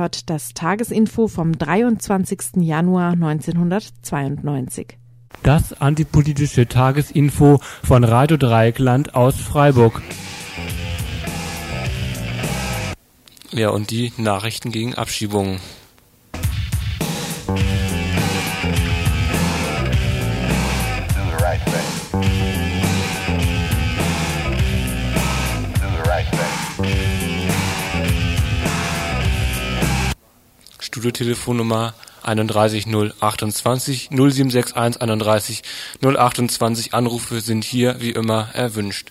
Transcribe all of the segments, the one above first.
hört das Tagesinfo vom 23. Januar 1992. Das antipolitische Tagesinfo von Radio Dreieckland aus Freiburg. Ja, und die Nachrichten gegen Abschiebungen. Studiotelefonnummer 31 028 0761 31 028 Anrufe sind hier wie immer erwünscht.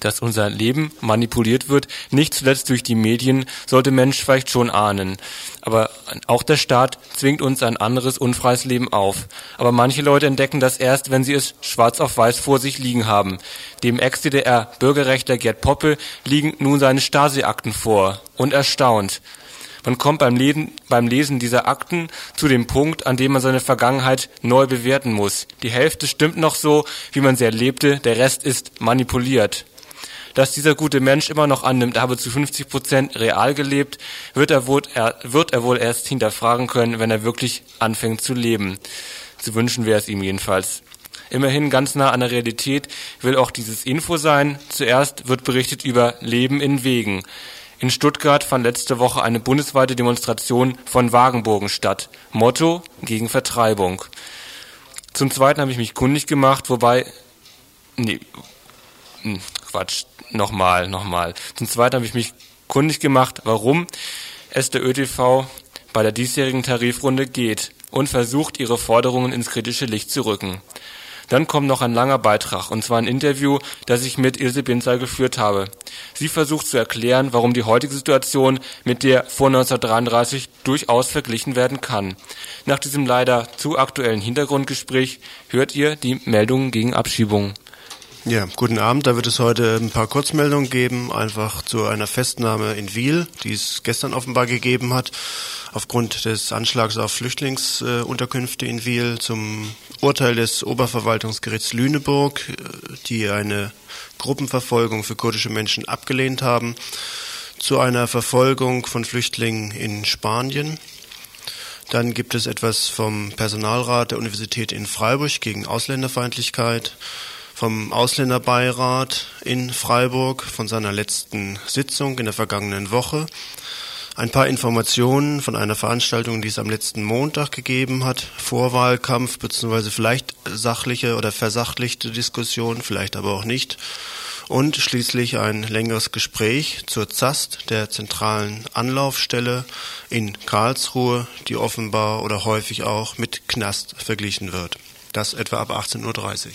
Dass unser Leben manipuliert wird, nicht zuletzt durch die Medien, sollte Mensch vielleicht schon ahnen. Aber auch der Staat zwingt uns ein anderes unfreies Leben auf. Aber manche Leute entdecken das erst, wenn sie es schwarz auf weiß vor sich liegen haben. Dem Ex-DDR-Bürgerrechter Gerd Poppe liegen nun seine Stasi-Akten vor. Und erstaunt. Man kommt beim Lesen, beim Lesen dieser Akten zu dem Punkt, an dem man seine Vergangenheit neu bewerten muss. Die Hälfte stimmt noch so, wie man sie erlebte, der Rest ist manipuliert dass dieser gute Mensch immer noch annimmt, er habe zu 50 Prozent real gelebt, wird er, wohl, er, wird er wohl erst hinterfragen können, wenn er wirklich anfängt zu leben. Zu wünschen wäre es ihm jedenfalls. Immerhin ganz nah an der Realität will auch dieses Info sein. Zuerst wird berichtet über Leben in Wegen. In Stuttgart fand letzte Woche eine bundesweite Demonstration von Wagenburgen statt. Motto gegen Vertreibung. Zum Zweiten habe ich mich kundig gemacht, wobei, nee, hm, Quatsch, nochmal, nochmal. Zum Zweiten habe ich mich kundig gemacht, warum es der ÖTV bei der diesjährigen Tarifrunde geht und versucht, ihre Forderungen ins kritische Licht zu rücken. Dann kommt noch ein langer Beitrag, und zwar ein Interview, das ich mit Ilse Binzer geführt habe. Sie versucht zu erklären, warum die heutige Situation mit der vor 1933 durchaus verglichen werden kann. Nach diesem leider zu aktuellen Hintergrundgespräch hört ihr die Meldungen gegen Abschiebungen. Ja, guten Abend. Da wird es heute ein paar Kurzmeldungen geben, einfach zu einer Festnahme in Wiel, die es gestern offenbar gegeben hat, aufgrund des Anschlags auf Flüchtlingsunterkünfte in Wiel, zum Urteil des Oberverwaltungsgerichts Lüneburg, die eine Gruppenverfolgung für kurdische Menschen abgelehnt haben, zu einer Verfolgung von Flüchtlingen in Spanien. Dann gibt es etwas vom Personalrat der Universität in Freiburg gegen Ausländerfeindlichkeit vom Ausländerbeirat in Freiburg, von seiner letzten Sitzung in der vergangenen Woche. Ein paar Informationen von einer Veranstaltung, die es am letzten Montag gegeben hat, Vorwahlkampf beziehungsweise vielleicht sachliche oder versachlichte Diskussion, vielleicht aber auch nicht. Und schließlich ein längeres Gespräch zur ZAST, der zentralen Anlaufstelle in Karlsruhe, die offenbar oder häufig auch mit Knast verglichen wird. Das etwa ab 18.30 Uhr.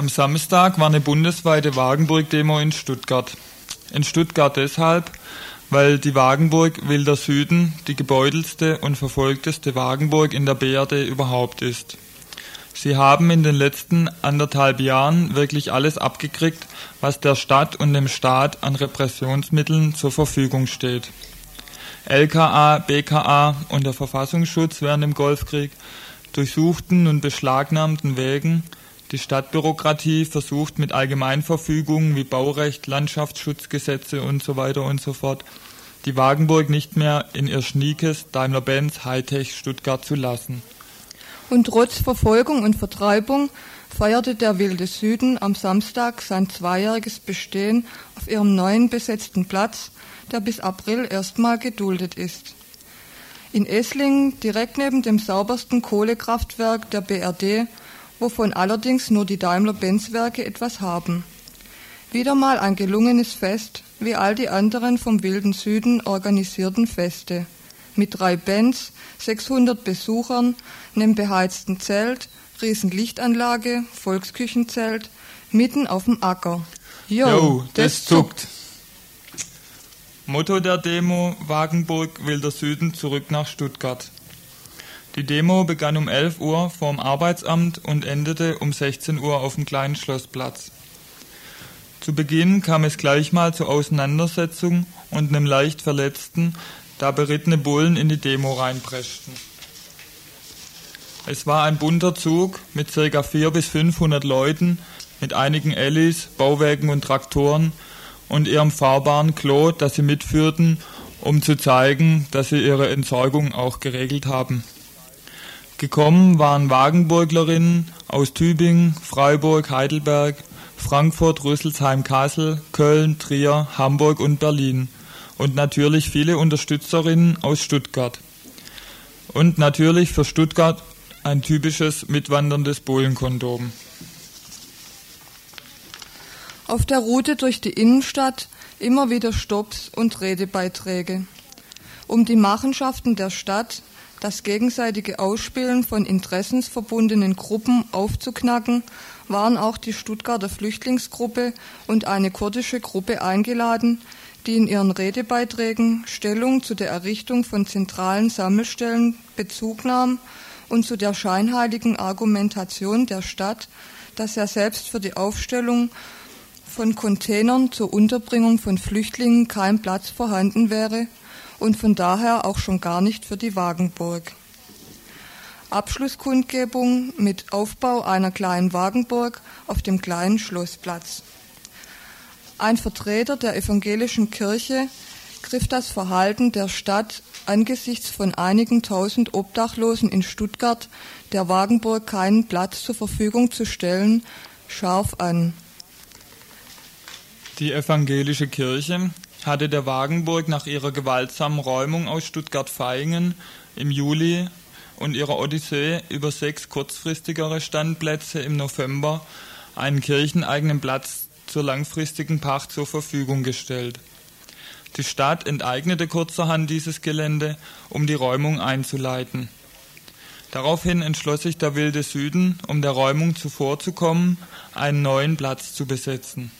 Am Samstag war eine bundesweite Wagenburg-Demo in Stuttgart. In Stuttgart deshalb, weil die Wagenburg Wilder Süden die gebeutelste und verfolgteste Wagenburg in der BRD überhaupt ist. Sie haben in den letzten anderthalb Jahren wirklich alles abgekriegt, was der Stadt und dem Staat an Repressionsmitteln zur Verfügung steht. LKA, BKA und der Verfassungsschutz während dem Golfkrieg durchsuchten und beschlagnahmten Wegen die Stadtbürokratie versucht mit Allgemeinverfügungen wie Baurecht, Landschaftsschutzgesetze und so weiter und so fort die Wagenburg nicht mehr in ihr schniekes Daimler-Benz Hightech Stuttgart zu lassen. Und trotz Verfolgung und Vertreibung feierte der Wilde Süden am Samstag sein zweijähriges Bestehen auf ihrem neuen besetzten Platz, der bis April erstmal geduldet ist. In Esslingen, direkt neben dem saubersten Kohlekraftwerk der BRD, wovon allerdings nur die Daimler-Benz-Werke etwas haben. Wieder mal ein gelungenes Fest, wie all die anderen vom wilden Süden organisierten Feste. mit drei Bands, 600 Besuchern, einem beheizten Zelt, Riesenlichtanlage, Volksküchenzelt, mitten auf dem Acker. Jo, jo das, das zuckt. Motto der Demo Wagenburg will der Süden zurück nach Stuttgart. Die Demo begann um 11 Uhr vorm Arbeitsamt und endete um 16 Uhr auf dem kleinen Schlossplatz. Zu Beginn kam es gleich mal zur Auseinandersetzung und einem leicht Verletzten, da berittene Bullen in die Demo reinpreschten. Es war ein bunter Zug mit ca. 400 bis 500 Leuten, mit einigen Ellis, Bauwägen und Traktoren und ihrem fahrbaren Klo, das sie mitführten, um zu zeigen, dass sie ihre Entsorgung auch geregelt haben. Gekommen waren Wagenburglerinnen aus Tübingen, Freiburg, Heidelberg, Frankfurt, Rüsselsheim, Kassel, Köln, Trier, Hamburg und Berlin. Und natürlich viele Unterstützerinnen aus Stuttgart. Und natürlich für Stuttgart ein typisches mitwanderndes Bullenkondom. Auf der Route durch die Innenstadt immer wieder Stops und Redebeiträge. Um die Machenschaften der Stadt, das gegenseitige Ausspielen von interessensverbundenen Gruppen aufzuknacken, waren auch die Stuttgarter Flüchtlingsgruppe und eine kurdische Gruppe eingeladen, die in ihren Redebeiträgen Stellung zu der Errichtung von zentralen Sammelstellen Bezug nahm und zu der scheinheiligen Argumentation der Stadt, dass er selbst für die Aufstellung von Containern zur Unterbringung von Flüchtlingen kein Platz vorhanden wäre und von daher auch schon gar nicht für die Wagenburg. Abschlusskundgebung mit Aufbau einer kleinen Wagenburg auf dem kleinen Schlossplatz. Ein Vertreter der evangelischen Kirche griff das Verhalten der Stadt angesichts von einigen tausend Obdachlosen in Stuttgart der Wagenburg keinen Platz zur Verfügung zu stellen, scharf an. Die evangelische Kirche hatte der Wagenburg nach ihrer gewaltsamen Räumung aus Stuttgart-Vaihingen im Juli und ihrer Odyssee über sechs kurzfristigere Standplätze im November einen kircheneigenen Platz zur langfristigen Pacht zur Verfügung gestellt. Die Stadt enteignete kurzerhand dieses Gelände, um die Räumung einzuleiten. Daraufhin entschloss sich der Wilde Süden, um der Räumung zuvorzukommen, einen neuen Platz zu besetzen.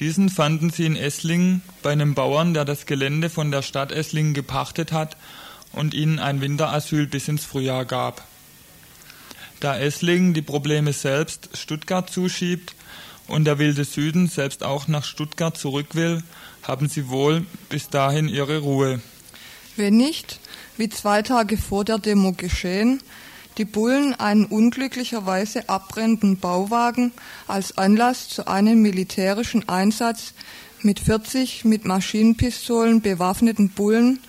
Diesen fanden sie in Esslingen bei einem Bauern, der das Gelände von der Stadt Esslingen gepachtet hat und ihnen ein Winterasyl bis ins Frühjahr gab. Da Esslingen die Probleme selbst Stuttgart zuschiebt und der wilde Süden selbst auch nach Stuttgart zurück will, haben sie wohl bis dahin ihre Ruhe. Wenn nicht, wie zwei Tage vor der Demo geschehen, die Bullen einen unglücklicherweise abbrennenden Bauwagen als Anlass zu einem militärischen Einsatz mit 40 mit Maschinenpistolen bewaffneten Bullen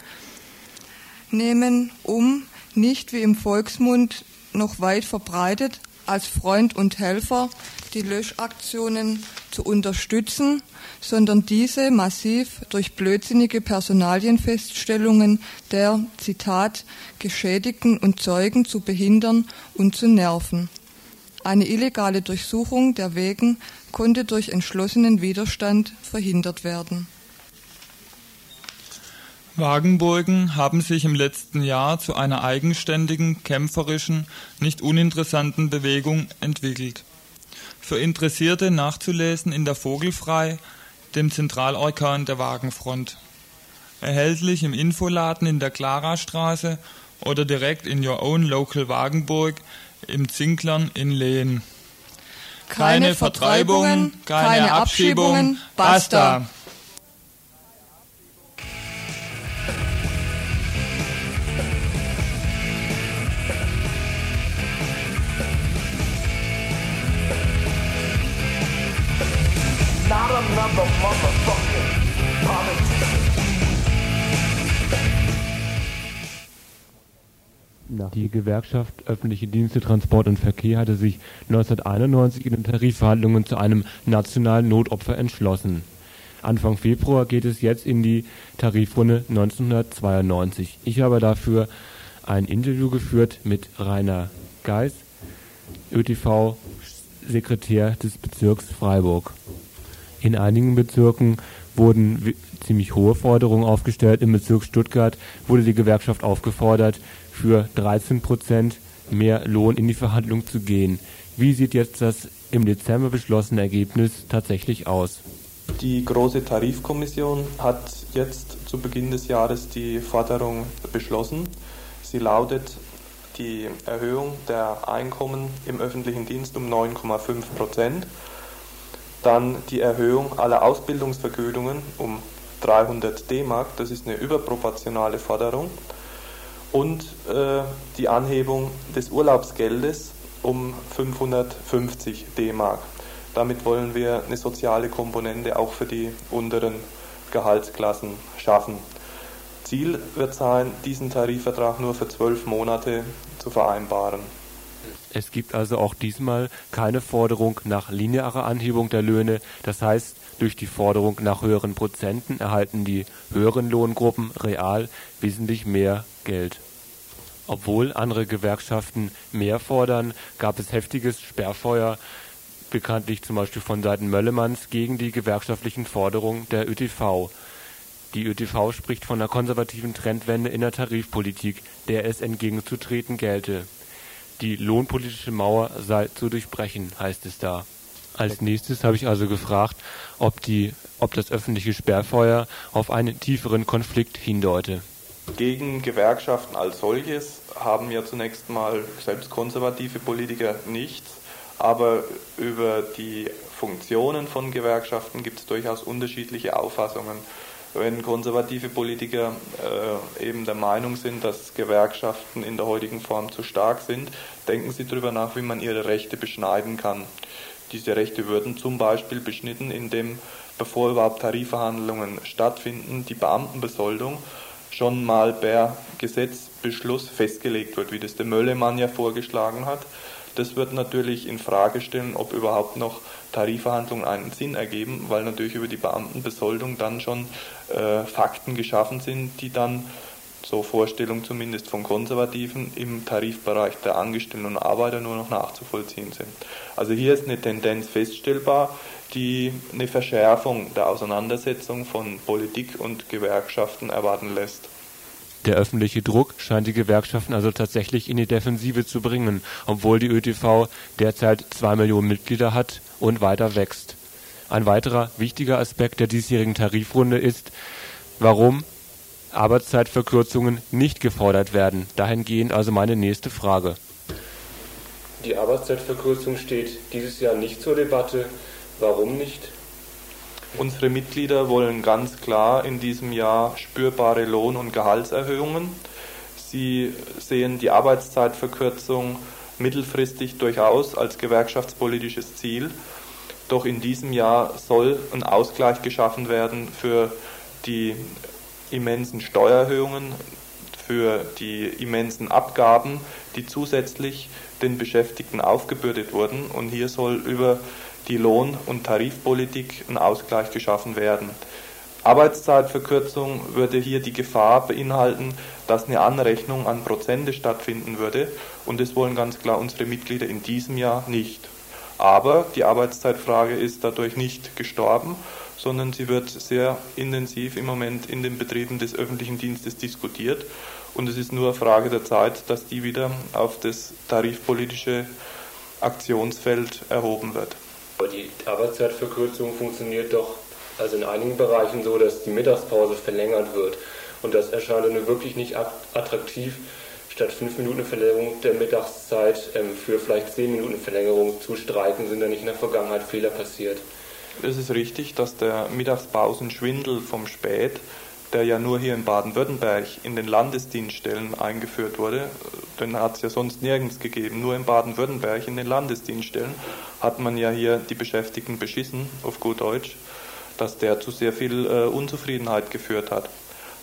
nehmen, um nicht wie im Volksmund noch weit verbreitet als Freund und Helfer die Löschaktionen zu unterstützen, sondern diese massiv durch blödsinnige Personalienfeststellungen der, Zitat, Geschädigten und Zeugen zu behindern und zu nerven. Eine illegale Durchsuchung der Wegen konnte durch entschlossenen Widerstand verhindert werden. Wagenburgen haben sich im letzten Jahr zu einer eigenständigen, kämpferischen, nicht uninteressanten Bewegung entwickelt. Für Interessierte nachzulesen in der Vogelfrei, dem Zentralorkan der Wagenfront. Erhältlich im Infoladen in der Klarastraße oder direkt in Your Own Local Wagenburg im Zinklern in Lehen. Keine, keine Vertreibungen, keine, keine Abschiebungen, basta. Die Gewerkschaft Öffentliche Dienste, Transport und Verkehr hatte sich 1991 in den Tarifverhandlungen zu einem nationalen Notopfer entschlossen. Anfang Februar geht es jetzt in die Tarifrunde 1992. Ich habe dafür ein Interview geführt mit Rainer Geis, ÖTV-Sekretär des Bezirks Freiburg. In einigen Bezirken wurden ziemlich hohe Forderungen aufgestellt. Im Bezirk Stuttgart wurde die Gewerkschaft aufgefordert, für 13 Prozent mehr Lohn in die Verhandlung zu gehen. Wie sieht jetzt das im Dezember beschlossene Ergebnis tatsächlich aus? Die Große Tarifkommission hat jetzt zu Beginn des Jahres die Forderung beschlossen. Sie lautet die Erhöhung der Einkommen im öffentlichen Dienst um 9,5 Prozent, dann die Erhöhung aller Ausbildungsvergütungen um 300 D-Mark, das ist eine überproportionale Forderung, und äh, die Anhebung des Urlaubsgeldes um 550 D-Mark. Damit wollen wir eine soziale Komponente auch für die unteren Gehaltsklassen schaffen. Ziel wird sein, diesen Tarifvertrag nur für zwölf Monate zu vereinbaren. Es gibt also auch diesmal keine Forderung nach linearer Anhebung der Löhne. Das heißt, durch die Forderung nach höheren Prozenten erhalten die höheren Lohngruppen real wesentlich mehr Geld. Obwohl andere Gewerkschaften mehr fordern, gab es heftiges Sperrfeuer bekanntlich zum Beispiel von Seiten Möllemanns gegen die gewerkschaftlichen Forderungen der ÖTV. Die ÖTV spricht von einer konservativen Trendwende in der Tarifpolitik, der es entgegenzutreten gelte. Die lohnpolitische Mauer sei zu durchbrechen, heißt es da. Als nächstes habe ich also gefragt, ob, die, ob das öffentliche Sperrfeuer auf einen tieferen Konflikt hindeute. Gegen Gewerkschaften als solches haben ja zunächst mal selbst konservative Politiker nichts. Aber über die Funktionen von Gewerkschaften gibt es durchaus unterschiedliche Auffassungen. Wenn konservative Politiker äh, eben der Meinung sind, dass Gewerkschaften in der heutigen Form zu stark sind, denken sie darüber nach, wie man ihre Rechte beschneiden kann. Diese Rechte würden zum Beispiel beschnitten, indem, bevor überhaupt Tarifverhandlungen stattfinden, die Beamtenbesoldung schon mal per Gesetzbeschluss festgelegt wird, wie das der Möllemann ja vorgeschlagen hat. Das wird natürlich in Frage stellen, ob überhaupt noch Tarifverhandlungen einen Sinn ergeben, weil natürlich über die Beamtenbesoldung dann schon äh, Fakten geschaffen sind, die dann, so Vorstellung zumindest von Konservativen, im Tarifbereich der Angestellten und Arbeiter nur noch nachzuvollziehen sind. Also hier ist eine Tendenz feststellbar, die eine Verschärfung der Auseinandersetzung von Politik und Gewerkschaften erwarten lässt. Der öffentliche Druck scheint die Gewerkschaften also tatsächlich in die Defensive zu bringen, obwohl die ÖTV derzeit zwei Millionen Mitglieder hat und weiter wächst. Ein weiterer wichtiger Aspekt der diesjährigen Tarifrunde ist, warum Arbeitszeitverkürzungen nicht gefordert werden. Dahingehend also meine nächste Frage. Die Arbeitszeitverkürzung steht dieses Jahr nicht zur Debatte. Warum nicht? Unsere Mitglieder wollen ganz klar in diesem Jahr spürbare Lohn- und Gehaltserhöhungen. Sie sehen die Arbeitszeitverkürzung mittelfristig durchaus als gewerkschaftspolitisches Ziel. Doch in diesem Jahr soll ein Ausgleich geschaffen werden für die immensen Steuererhöhungen, für die immensen Abgaben, die zusätzlich den Beschäftigten aufgebürdet wurden. Und hier soll über die Lohn- und Tarifpolitik ein Ausgleich geschaffen werden. Arbeitszeitverkürzung würde hier die Gefahr beinhalten, dass eine Anrechnung an Prozente stattfinden würde und das wollen ganz klar unsere Mitglieder in diesem Jahr nicht. Aber die Arbeitszeitfrage ist dadurch nicht gestorben, sondern sie wird sehr intensiv im Moment in den Betrieben des öffentlichen Dienstes diskutiert und es ist nur Frage der Zeit, dass die wieder auf das tarifpolitische Aktionsfeld erhoben wird. Die Arbeitszeitverkürzung funktioniert doch also in einigen Bereichen so, dass die Mittagspause verlängert wird. Und das erscheint dann wirklich nicht attraktiv, statt fünf Minuten Verlängerung der Mittagszeit ähm, für vielleicht zehn Minuten Verlängerung zu streiken, sind da nicht in der Vergangenheit Fehler passiert. Es ist richtig, dass der Mittagspausenschwindel vom Spät der ja nur hier in Baden-Württemberg in den Landesdienststellen eingeführt wurde, den hat es ja sonst nirgends gegeben. Nur in Baden-Württemberg in den Landesdienststellen hat man ja hier die Beschäftigten beschissen, auf gut Deutsch, dass der zu sehr viel äh, Unzufriedenheit geführt hat.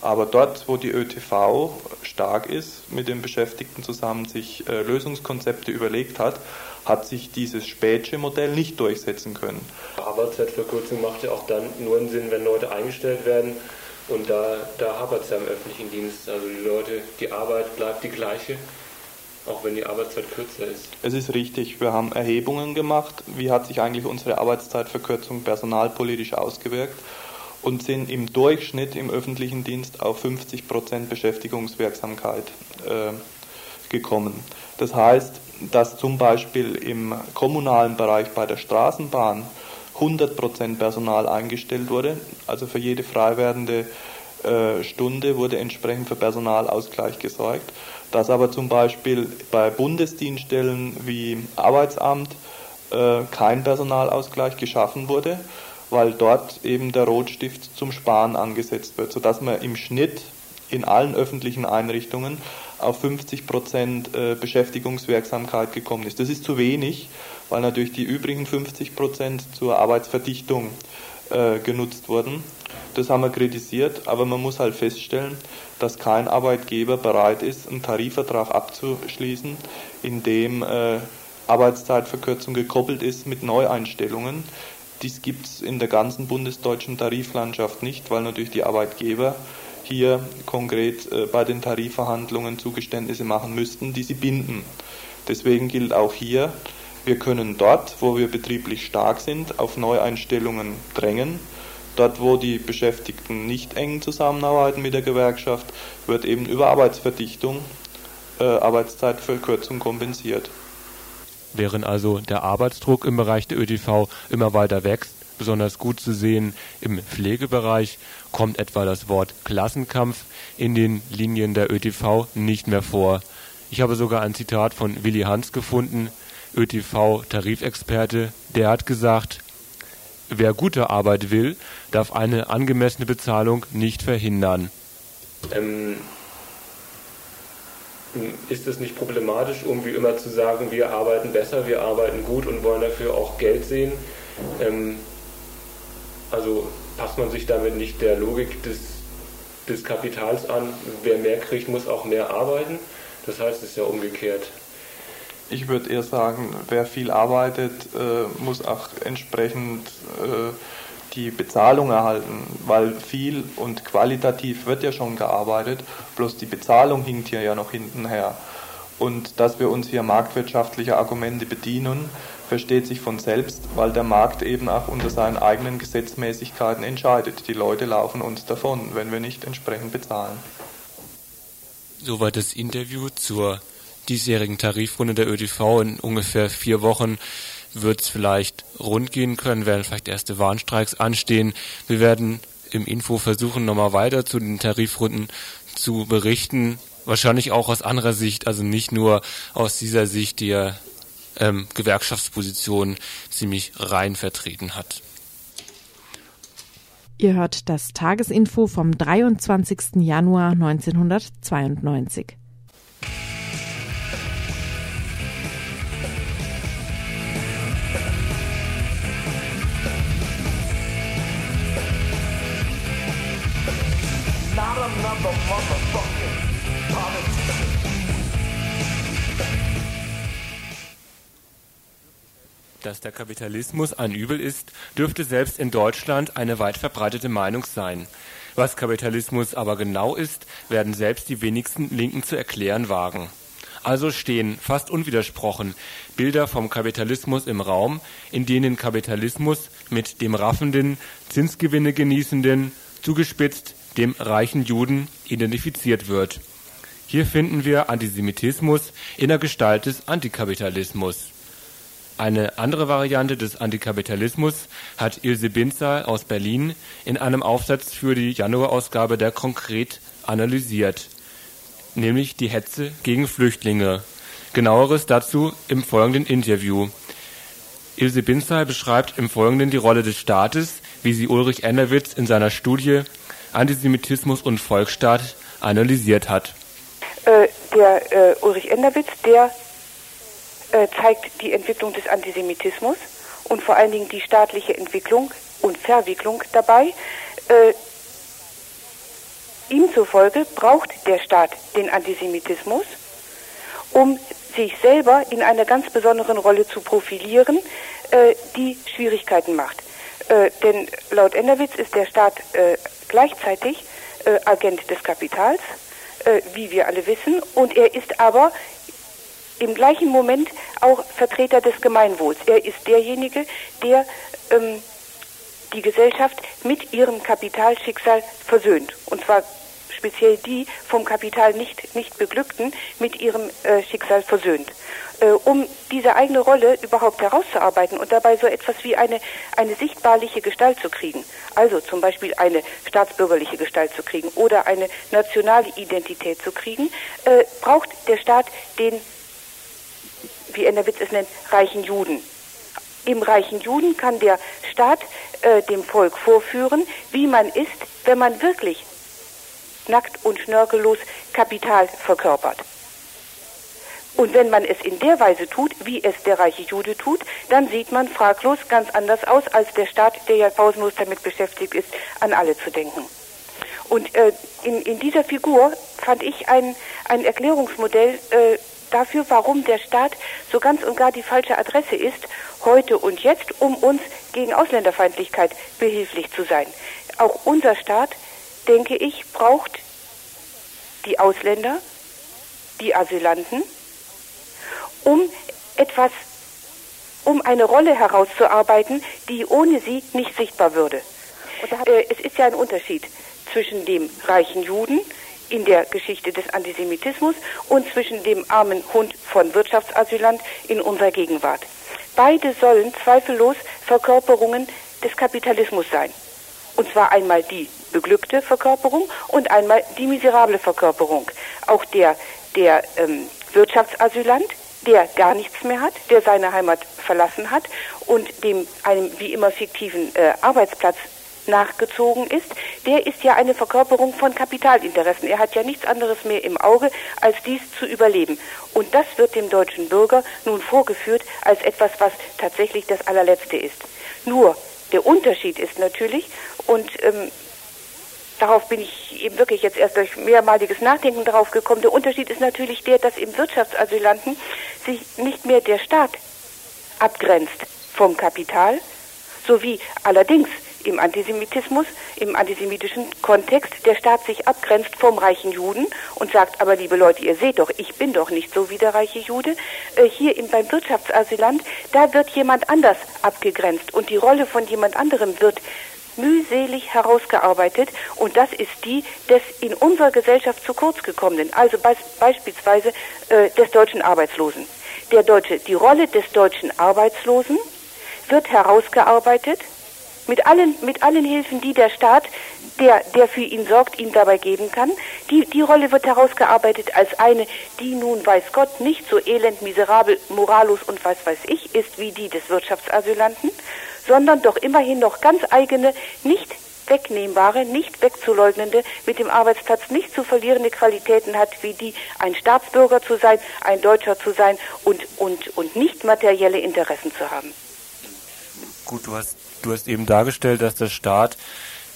Aber dort, wo die ÖTV stark ist, mit den Beschäftigten zusammen sich äh, Lösungskonzepte überlegt hat, hat sich dieses Spätsche Modell nicht durchsetzen können. Arbeitszeitverkürzung macht ja auch dann nur einen Sinn, wenn Leute eingestellt werden und da, da hapert es ja im öffentlichen Dienst. Also die Leute, die Arbeit bleibt die gleiche, auch wenn die Arbeitszeit kürzer ist. Es ist richtig. Wir haben Erhebungen gemacht. Wie hat sich eigentlich unsere Arbeitszeitverkürzung personalpolitisch ausgewirkt? und sind im Durchschnitt im öffentlichen Dienst auf 50 Prozent Beschäftigungswirksamkeit äh, gekommen. Das heißt, dass zum Beispiel im kommunalen Bereich bei der Straßenbahn 100 Prozent Personal eingestellt wurde, also für jede frei werdende äh, Stunde wurde entsprechend für Personalausgleich gesorgt, dass aber zum Beispiel bei Bundesdienststellen wie Arbeitsamt äh, kein Personalausgleich geschaffen wurde weil dort eben der Rotstift zum Sparen angesetzt wird, sodass man im Schnitt in allen öffentlichen Einrichtungen auf 50 Prozent äh, Beschäftigungswirksamkeit gekommen ist. Das ist zu wenig, weil natürlich die übrigen 50 Prozent zur Arbeitsverdichtung äh, genutzt wurden. Das haben wir kritisiert, aber man muss halt feststellen, dass kein Arbeitgeber bereit ist, einen Tarifvertrag abzuschließen, in dem äh, Arbeitszeitverkürzung gekoppelt ist mit Neueinstellungen. Dies gibt es in der ganzen bundesdeutschen Tariflandschaft nicht, weil natürlich die Arbeitgeber hier konkret äh, bei den Tarifverhandlungen Zugeständnisse machen müssten, die sie binden. Deswegen gilt auch hier, wir können dort, wo wir betrieblich stark sind, auf Neueinstellungen drängen. Dort, wo die Beschäftigten nicht eng zusammenarbeiten mit der Gewerkschaft, wird eben über Arbeitsverdichtung äh, Arbeitszeitverkürzung kompensiert. Während also der Arbeitsdruck im Bereich der ÖTV immer weiter wächst, besonders gut zu sehen im Pflegebereich, kommt etwa das Wort Klassenkampf in den Linien der ÖTV nicht mehr vor. Ich habe sogar ein Zitat von Willy Hans gefunden, ÖTV-Tarifexperte, der hat gesagt, wer gute Arbeit will, darf eine angemessene Bezahlung nicht verhindern. Ähm, ist es nicht problematisch, um wie immer zu sagen, wir arbeiten besser, wir arbeiten gut und wollen dafür auch Geld sehen? Ähm, also passt man sich damit nicht der Logik des, des Kapitals an, wer mehr kriegt, muss auch mehr arbeiten? Das heißt, es ist ja umgekehrt. Ich würde eher sagen, wer viel arbeitet, äh, muss auch entsprechend äh, die Bezahlung erhalten, weil viel und qualitativ wird ja schon gearbeitet, bloß die Bezahlung hinkt hier ja noch hintenher. Und dass wir uns hier marktwirtschaftliche Argumente bedienen, versteht sich von selbst, weil der Markt eben auch unter seinen eigenen Gesetzmäßigkeiten entscheidet. Die Leute laufen uns davon, wenn wir nicht entsprechend bezahlen. Soweit das Interview zur diesjährigen Tarifrunde der ÖTV in ungefähr vier Wochen wird es vielleicht rund gehen können, werden vielleicht erste Warnstreiks anstehen. Wir werden im Info versuchen, nochmal weiter zu den Tarifrunden zu berichten. Wahrscheinlich auch aus anderer Sicht, also nicht nur aus dieser Sicht, die ja ähm, Gewerkschaftsposition ziemlich rein vertreten hat. Ihr hört das Tagesinfo vom 23. Januar 1992. Dass der Kapitalismus ein Übel ist, dürfte selbst in Deutschland eine weit verbreitete Meinung sein. Was Kapitalismus aber genau ist, werden selbst die wenigsten Linken zu erklären wagen. Also stehen, fast unwidersprochen, Bilder vom Kapitalismus im Raum, in denen Kapitalismus mit dem raffenden, Zinsgewinne genießenden, zugespitzt dem reichen Juden identifiziert wird. Hier finden wir Antisemitismus in der Gestalt des Antikapitalismus. Eine andere Variante des Antikapitalismus hat Ilse Binzer aus Berlin in einem Aufsatz für die Januarausgabe der Konkret analysiert, nämlich die Hetze gegen Flüchtlinge. Genaueres dazu im folgenden Interview. Ilse Binzer beschreibt im Folgenden die Rolle des Staates, wie sie Ulrich Enderwitz in seiner Studie Antisemitismus und Volksstaat analysiert hat. Äh, der äh, Ulrich Enderwitz, der äh, zeigt die Entwicklung des Antisemitismus und vor allen Dingen die staatliche Entwicklung und Verwicklung dabei. Äh, ihm zufolge braucht der Staat den Antisemitismus, um sich selber in einer ganz besonderen Rolle zu profilieren, äh, die Schwierigkeiten macht. Äh, denn laut Enderwitz ist der Staat äh, gleichzeitig äh, Agent des Kapitals, äh, wie wir alle wissen, und er ist aber im gleichen Moment auch Vertreter des Gemeinwohls. Er ist derjenige, der ähm, die Gesellschaft mit ihrem Kapitalschicksal versöhnt. Und zwar speziell die vom Kapital nicht, nicht Beglückten mit ihrem äh, Schicksal versöhnt. Äh, um diese eigene Rolle überhaupt herauszuarbeiten und dabei so etwas wie eine, eine sichtbarliche Gestalt zu kriegen, also zum Beispiel eine staatsbürgerliche Gestalt zu kriegen oder eine nationale Identität zu kriegen, äh, braucht der Staat den, wie Enderwitz es nennt, reichen Juden. Im reichen Juden kann der Staat äh, dem Volk vorführen, wie man ist, wenn man wirklich nackt und schnörkellos Kapital verkörpert. Und wenn man es in der Weise tut, wie es der reiche Jude tut, dann sieht man fraglos ganz anders aus als der Staat, der ja pausenlos damit beschäftigt ist, an alle zu denken. Und äh, in, in dieser Figur fand ich ein, ein Erklärungsmodell äh, dafür, warum der Staat so ganz und gar die falsche Adresse ist, heute und jetzt, um uns gegen Ausländerfeindlichkeit behilflich zu sein. Auch unser Staat denke ich, braucht die Ausländer, die Asylanten, um etwas, um eine Rolle herauszuarbeiten, die ohne sie nicht sichtbar würde. Äh, es ist ja ein Unterschied zwischen dem reichen Juden in der Geschichte des Antisemitismus und zwischen dem armen Hund von Wirtschaftsasylant in unserer Gegenwart. Beide sollen zweifellos Verkörperungen des Kapitalismus sein. Und zwar einmal die beglückte Verkörperung und einmal die miserable Verkörperung. Auch der, der ähm, Wirtschaftsasylant, der gar nichts mehr hat, der seine Heimat verlassen hat und dem einem wie immer fiktiven äh, Arbeitsplatz nachgezogen ist, der ist ja eine Verkörperung von Kapitalinteressen. Er hat ja nichts anderes mehr im Auge, als dies zu überleben. Und das wird dem deutschen Bürger nun vorgeführt als etwas, was tatsächlich das allerletzte ist. Nur der Unterschied ist natürlich, und ähm, darauf bin ich eben wirklich jetzt erst durch mehrmaliges Nachdenken darauf gekommen. Der Unterschied ist natürlich der, dass im Wirtschaftsasylanten sich nicht mehr der Staat abgrenzt vom Kapital, sowie allerdings im Antisemitismus, im antisemitischen Kontext, der Staat sich abgrenzt vom reichen Juden und sagt, aber liebe Leute, ihr seht doch, ich bin doch nicht so wie der reiche Jude. Äh, hier im, beim Wirtschaftsasylant, da wird jemand anders abgegrenzt und die Rolle von jemand anderem wird mühselig herausgearbeitet und das ist die des in unserer Gesellschaft zu kurz gekommenen, also be beispielsweise äh, des deutschen Arbeitslosen. Der Deutsche, die Rolle des deutschen Arbeitslosen wird herausgearbeitet mit allen, mit allen Hilfen, die der Staat, der, der für ihn sorgt, ihm dabei geben kann. Die, die Rolle wird herausgearbeitet als eine, die nun, weiß Gott, nicht so elend, miserabel, morallos und was weiß ich ist wie die des Wirtschaftsasylanten, sondern doch immerhin noch ganz eigene, nicht wegnehmbare, nicht wegzuleugnende, mit dem Arbeitsplatz nicht zu verlierende Qualitäten hat, wie die, ein Staatsbürger zu sein, ein Deutscher zu sein und, und, und nicht materielle Interessen zu haben. Gut, du hast, du hast eben dargestellt, dass der Staat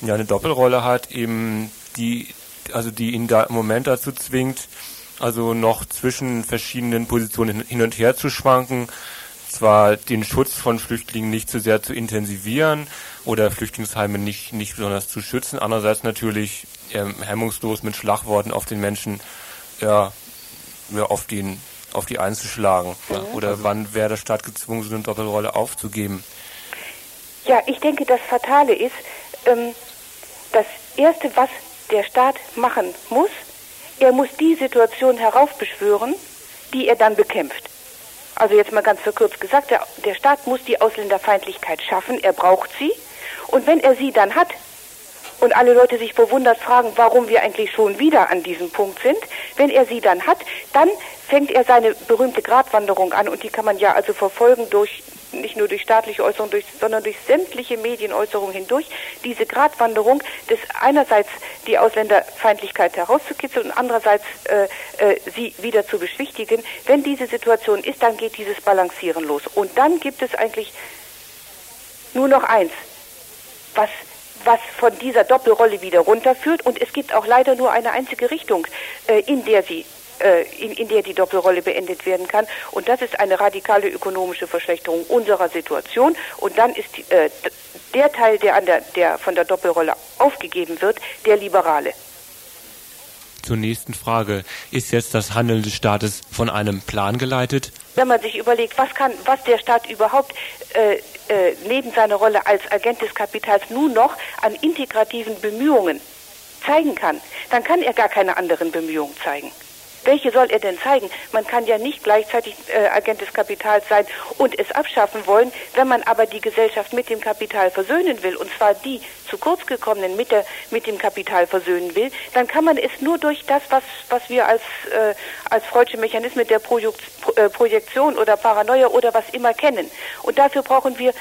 ja eine Doppelrolle hat, eben die, also die ihn da im Moment dazu zwingt, also noch zwischen verschiedenen Positionen hin und her zu schwanken, zwar den Schutz von Flüchtlingen nicht zu sehr zu intensivieren oder Flüchtlingsheime nicht, nicht besonders zu schützen, andererseits natürlich ähm, hemmungslos mit Schlagworten auf den Menschen ja, ja, auf, den, auf die einzuschlagen. Ja. Oder also wann wäre der Staat gezwungen, so eine Doppelrolle aufzugeben? Ja, ich denke, das Fatale ist, ähm, das Erste, was der Staat machen muss, er muss die Situation heraufbeschwören, die er dann bekämpft. Also jetzt mal ganz verkürzt gesagt, der, der Staat muss die Ausländerfeindlichkeit schaffen, er braucht sie. Und wenn er sie dann hat, und alle Leute sich verwundert fragen, warum wir eigentlich schon wieder an diesem Punkt sind. Wenn er sie dann hat, dann fängt er seine berühmte Gratwanderung an und die kann man ja also verfolgen durch nicht nur durch staatliche Äußerungen, durch, sondern durch sämtliche Medienäußerungen hindurch, diese Gratwanderung des einerseits die Ausländerfeindlichkeit herauszukitzeln und andererseits äh, äh, sie wieder zu beschwichtigen. Wenn diese Situation ist, dann geht dieses Balancieren los. Und dann gibt es eigentlich nur noch eins, was was von dieser Doppelrolle wieder runterführt. Und es gibt auch leider nur eine einzige Richtung, äh, in der sie in, in, der die Doppelrolle beendet werden kann. Und das ist eine radikale ökonomische Verschlechterung unserer Situation. Und dann ist äh, der Teil, der, an der, der von der Doppelrolle aufgegeben wird, der liberale. zur nächsten Frage. Ist jetzt das Handeln des Staates von einem Plan geleitet? Wenn man sich überlegt, was kann, was der Staat überhaupt äh, äh, neben seiner Rolle als Agent des Kapitals nun noch an integrativen Bemühungen zeigen kann, dann kann er gar keine anderen Bemühungen zeigen. Welche soll er denn zeigen? Man kann ja nicht gleichzeitig äh, Agent des Kapitals sein und es abschaffen wollen, wenn man aber die Gesellschaft mit dem Kapital versöhnen will, und zwar die zu kurz gekommenen mit, der, mit dem Kapital versöhnen will, dann kann man es nur durch das, was, was wir als, äh, als Freudsche Mechanismen der äh, Projektion oder Paranoia oder was immer kennen. Und dafür brauchen wir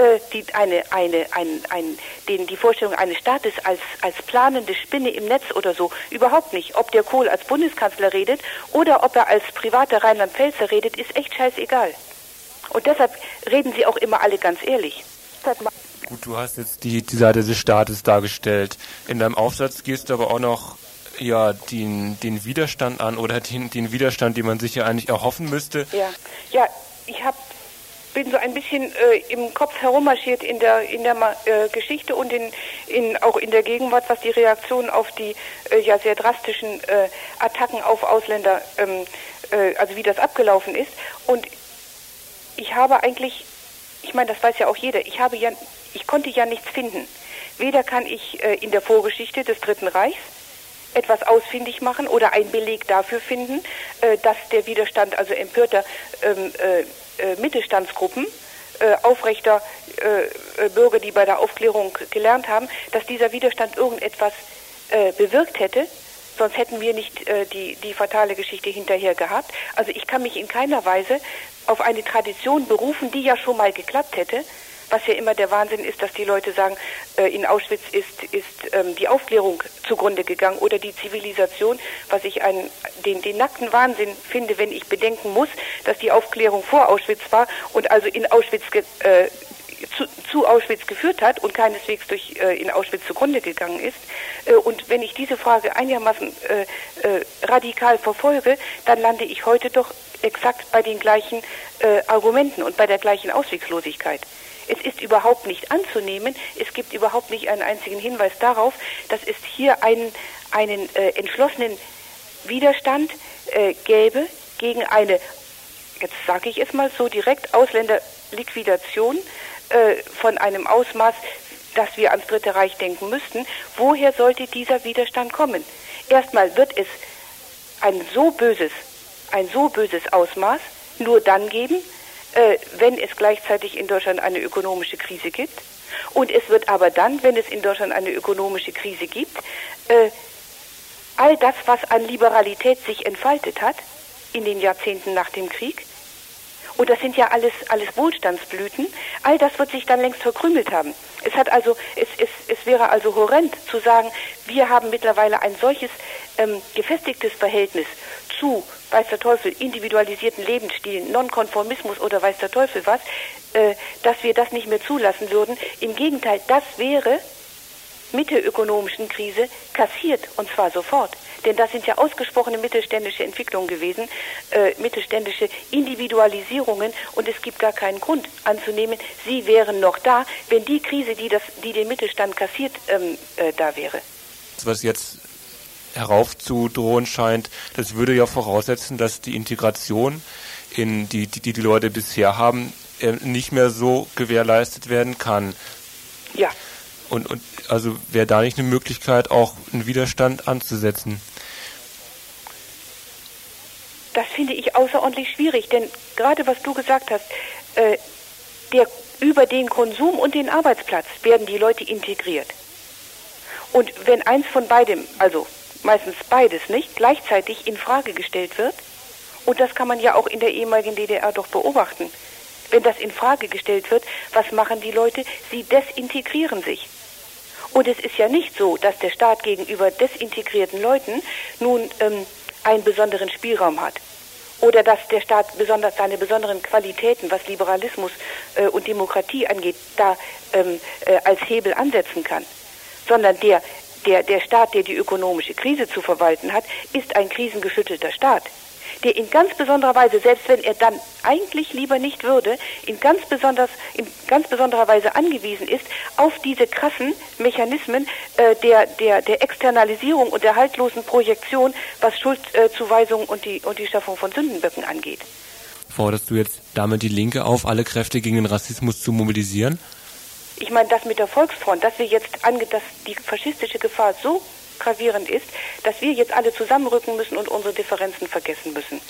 äh, die, eine, eine, ein, ein, den, die Vorstellung eines Staates als, als planende Spinne im Netz oder so überhaupt nicht. Ob der Kohl als Bundeskanzler redet oder ob er als privater Rheinland-Pfälzer redet, ist echt scheißegal. Und deshalb reden sie auch immer alle ganz ehrlich. Gut, du hast jetzt die, die Seite des Staates dargestellt. In deinem Aufsatz gehst du aber auch noch ja, den, den Widerstand an oder den, den Widerstand, den man sich ja eigentlich erhoffen müsste. Ja, ja ich habe bin so ein bisschen äh, im Kopf herummarschiert in der in der äh, Geschichte und in, in auch in der Gegenwart, was die Reaktion auf die äh, ja sehr drastischen äh, Attacken auf Ausländer, ähm, äh, also wie das abgelaufen ist. Und ich habe eigentlich, ich meine, das weiß ja auch jeder, ich habe ja, ich konnte ja nichts finden. Weder kann ich äh, in der Vorgeschichte des Dritten Reichs etwas ausfindig machen oder einen Beleg dafür finden, dass der Widerstand also empörter ähm, äh, äh, Mittelstandsgruppen, äh, aufrechter äh, Bürger, die bei der Aufklärung gelernt haben, dass dieser Widerstand irgendetwas bewirkt hätte, sonst hätten wir nicht die, die fatale Geschichte hinterher gehabt. Also ich kann mich in keiner Weise auf eine Tradition berufen, die ja schon mal geklappt hätte, was ja immer der Wahnsinn ist, dass die Leute sagen, äh, in Auschwitz ist, ist ähm, die Aufklärung zugrunde gegangen oder die Zivilisation, was ich einen, den, den nackten Wahnsinn finde, wenn ich bedenken muss, dass die Aufklärung vor Auschwitz war und also in Auschwitz äh, zu, zu, Auschwitz geführt hat und keineswegs durch äh, in Auschwitz zugrunde gegangen ist. Äh, und wenn ich diese Frage einigermaßen äh, äh radikal verfolge, dann lande ich heute doch exakt bei den gleichen äh, Argumenten und bei der gleichen Ausweglosigkeit. Es ist überhaupt nicht anzunehmen, es gibt überhaupt nicht einen einzigen Hinweis darauf, dass es hier einen, einen äh, entschlossenen Widerstand äh, gäbe gegen eine, jetzt sage ich es mal so direkt, Ausländerliquidation äh, von einem Ausmaß, dass wir ans Dritte Reich denken müssten. Woher sollte dieser Widerstand kommen? Erstmal wird es ein so böses, ein so böses Ausmaß nur dann geben, äh, wenn es gleichzeitig in Deutschland eine ökonomische Krise gibt. Und es wird aber dann, wenn es in Deutschland eine ökonomische Krise gibt, äh, all das, was an Liberalität sich entfaltet hat in den Jahrzehnten nach dem Krieg, und das sind ja alles, alles Wohlstandsblüten, all das wird sich dann längst verkrümelt haben. Es hat also, es, es, es wäre also horrend zu sagen, wir haben mittlerweile ein solches ähm, gefestigtes Verhältnis zu weiß der Teufel, individualisierten Lebensstilen, Nonkonformismus oder weiß der Teufel was, äh, dass wir das nicht mehr zulassen würden. Im Gegenteil, das wäre mit der ökonomischen Krise kassiert und zwar sofort. Denn das sind ja ausgesprochene mittelständische Entwicklungen gewesen, äh, mittelständische Individualisierungen und es gibt gar keinen Grund anzunehmen, sie wären noch da, wenn die Krise, die, das, die den Mittelstand kassiert, ähm, äh, da wäre. Was jetzt heraufzudrohen scheint, das würde ja voraussetzen, dass die Integration, in die, die die Leute bisher haben, äh, nicht mehr so gewährleistet werden kann. Ja. Und, und also wäre da nicht eine Möglichkeit, auch einen Widerstand anzusetzen? Das finde ich außerordentlich schwierig, denn gerade was du gesagt hast, äh, der, über den Konsum und den Arbeitsplatz werden die Leute integriert. Und wenn eins von beidem, also meistens beides nicht, gleichzeitig in Frage gestellt wird. Und das kann man ja auch in der ehemaligen DDR doch beobachten. Wenn das in Frage gestellt wird, was machen die Leute? Sie desintegrieren sich. Und es ist ja nicht so, dass der Staat gegenüber desintegrierten Leuten nun ähm, einen besonderen Spielraum hat. Oder dass der Staat besonders seine besonderen Qualitäten, was Liberalismus äh, und Demokratie angeht, da ähm, äh, als Hebel ansetzen kann. Sondern der der, der Staat, der die ökonomische Krise zu verwalten hat, ist ein krisengeschüttelter Staat. der in ganz besonderer Weise, selbst wenn er dann eigentlich lieber nicht würde, in ganz, besonders, in ganz besonderer Weise angewiesen ist auf diese krassen Mechanismen äh, der, der, der Externalisierung und der haltlosen Projektion, was Schuldzuweisungen und, die, und die Schaffung von Sündenböcken angeht. Forderst du jetzt damit die Linke auf, alle Kräfte gegen den Rassismus zu mobilisieren? Ich meine, das mit der Volksfront, dass wir jetzt ange, dass die faschistische Gefahr so gravierend ist, dass wir jetzt alle zusammenrücken müssen und unsere Differenzen vergessen müssen.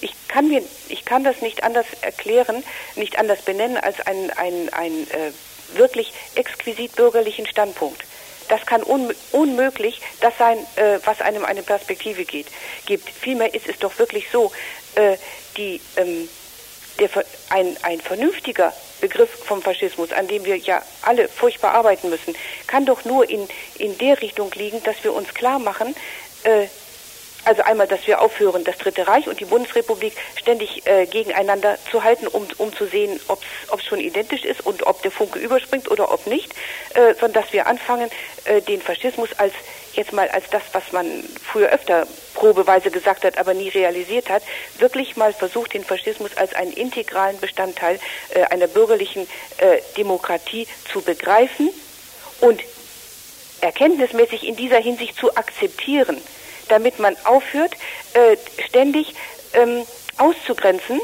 Ich kann mir, ich kann das nicht anders erklären, nicht anders benennen als einen, einen, einen äh, wirklich exquisit bürgerlichen Standpunkt. Das kann un unmöglich das sein, äh, was einem eine Perspektive geht, gibt. Vielmehr ist es doch wirklich so, äh, die, ähm, der, ein, ein vernünftiger Begriff vom Faschismus, an dem wir ja alle furchtbar arbeiten müssen, kann doch nur in, in der Richtung liegen, dass wir uns klar machen, äh, also einmal, dass wir aufhören, das Dritte Reich und die Bundesrepublik ständig äh, gegeneinander zu halten, um, um zu sehen, ob es schon identisch ist und ob der Funke überspringt oder ob nicht, äh, sondern dass wir anfangen, äh, den Faschismus als jetzt mal als das, was man früher öfter probeweise gesagt hat, aber nie realisiert hat, wirklich mal versucht, den Faschismus als einen integralen Bestandteil äh, einer bürgerlichen äh, Demokratie zu begreifen und erkenntnismäßig in dieser Hinsicht zu akzeptieren damit man aufhört, äh, ständig ähm, auszugrenzen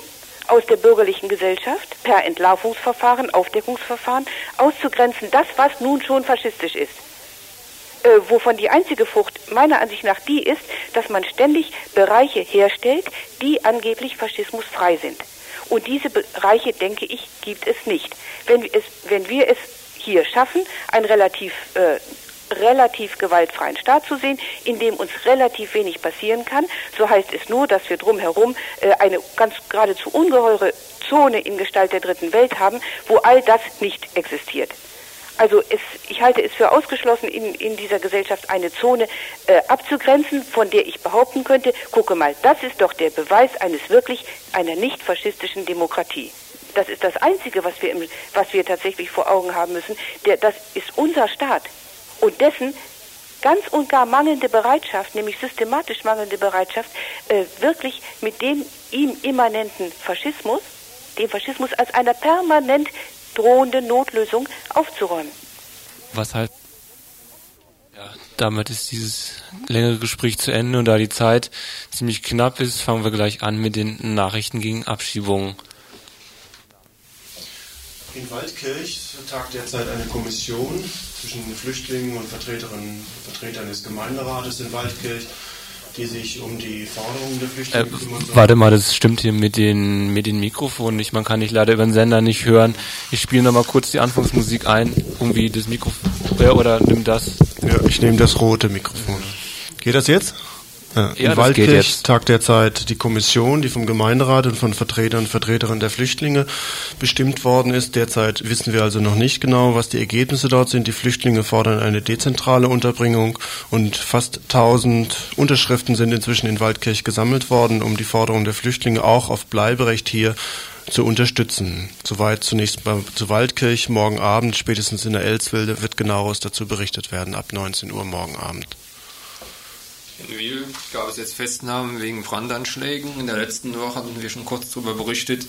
aus der bürgerlichen Gesellschaft per Entlarvungsverfahren, Aufdeckungsverfahren, auszugrenzen, das, was nun schon faschistisch ist. Äh, wovon die einzige Frucht meiner Ansicht nach die ist, dass man ständig Bereiche herstellt, die angeblich faschismusfrei sind. Und diese Bereiche, denke ich, gibt es nicht. Wenn, es, wenn wir es hier schaffen, ein relativ äh, relativ gewaltfreien Staat zu sehen, in dem uns relativ wenig passieren kann. So heißt es nur, dass wir drumherum äh, eine ganz geradezu ungeheure Zone in Gestalt der dritten Welt haben, wo all das nicht existiert. Also es, ich halte es für ausgeschlossen, in, in dieser Gesellschaft eine Zone äh, abzugrenzen, von der ich behaupten könnte, gucke mal, das ist doch der Beweis eines wirklich einer nicht faschistischen Demokratie. Das ist das Einzige, was wir, im, was wir tatsächlich vor Augen haben müssen. Der, das ist unser Staat und dessen ganz und gar mangelnde Bereitschaft, nämlich systematisch mangelnde Bereitschaft, äh, wirklich mit dem ihm immanenten Faschismus, dem Faschismus als einer permanent drohenden Notlösung aufzuräumen. Was heißt ja, damit ist dieses längere Gespräch zu Ende und da die Zeit ziemlich knapp ist, fangen wir gleich an mit den Nachrichten gegen Abschiebungen. In Waldkirch tagt derzeit eine Kommission zwischen Flüchtlingen und Vertreterinnen, Vertretern des Gemeinderates in Waldkirch, die sich um die Forderungen der Flüchtlinge äh, kümmern sollen. Warte mal, das stimmt hier mit den, mit den Mikrofonen nicht. Man kann dich leider über den Sender nicht hören. Ich spiele nochmal kurz die Anfangsmusik ein, irgendwie das Mikrofon, oder nimm das. Ja, ich nehme das rote Mikrofon. Geht das jetzt? Ja, in Waldkirch tagt derzeit die Kommission, die vom Gemeinderat und von Vertretern und Vertreterinnen der Flüchtlinge bestimmt worden ist. Derzeit wissen wir also noch nicht genau, was die Ergebnisse dort sind. Die Flüchtlinge fordern eine dezentrale Unterbringung und fast 1000 Unterschriften sind inzwischen in Waldkirch gesammelt worden, um die Forderung der Flüchtlinge auch auf Bleiberecht hier zu unterstützen. Soweit zunächst mal zu Waldkirch. Morgen Abend, spätestens in der Elswilde, wird genaueres dazu berichtet werden, ab 19 Uhr morgen Abend. In Wiel gab es jetzt Festnahmen wegen Brandanschlägen. In der letzten Woche hatten wir schon kurz darüber berichtet,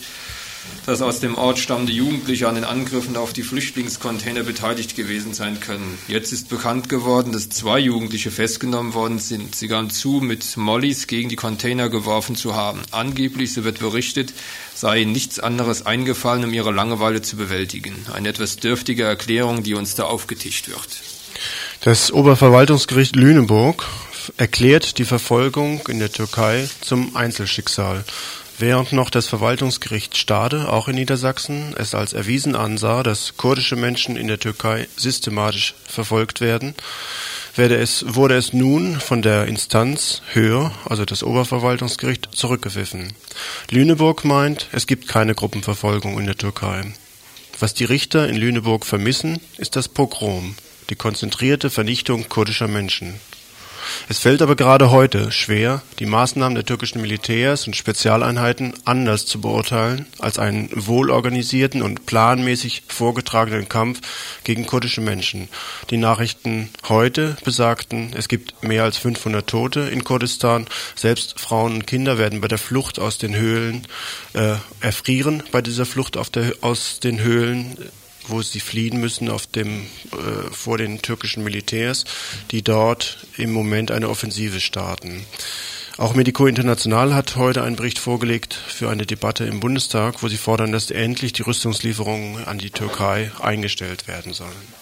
dass aus dem Ort stammende Jugendliche an den Angriffen auf die Flüchtlingscontainer beteiligt gewesen sein können. Jetzt ist bekannt geworden, dass zwei Jugendliche festgenommen worden sind. Sie gaben zu, mit Mollys gegen die Container geworfen zu haben. Angeblich, so wird berichtet, sei ihnen nichts anderes eingefallen, um ihre Langeweile zu bewältigen. Eine etwas dürftige Erklärung, die uns da aufgetischt wird. Das Oberverwaltungsgericht Lüneburg erklärt die Verfolgung in der Türkei zum Einzelschicksal, während noch das Verwaltungsgericht Stade, auch in Niedersachsen, es als erwiesen ansah, dass kurdische Menschen in der Türkei systematisch verfolgt werden, werde es, wurde es nun von der Instanz höher, also das Oberverwaltungsgericht, zurückgepfiffen. Lüneburg meint, es gibt keine Gruppenverfolgung in der Türkei. Was die Richter in Lüneburg vermissen, ist das Pogrom, die konzentrierte Vernichtung kurdischer Menschen. Es fällt aber gerade heute schwer, die Maßnahmen der türkischen Militärs und Spezialeinheiten anders zu beurteilen als einen wohlorganisierten und planmäßig vorgetragenen Kampf gegen kurdische Menschen. Die Nachrichten heute besagten, es gibt mehr als 500 Tote in Kurdistan. Selbst Frauen und Kinder werden bei der Flucht aus den Höhlen äh, erfrieren, bei dieser Flucht der, aus den Höhlen wo sie fliehen müssen auf dem, äh, vor den türkischen Militärs, die dort im Moment eine Offensive starten. Auch Medico International hat heute einen Bericht vorgelegt für eine Debatte im Bundestag, wo sie fordern, dass endlich die Rüstungslieferungen an die Türkei eingestellt werden sollen.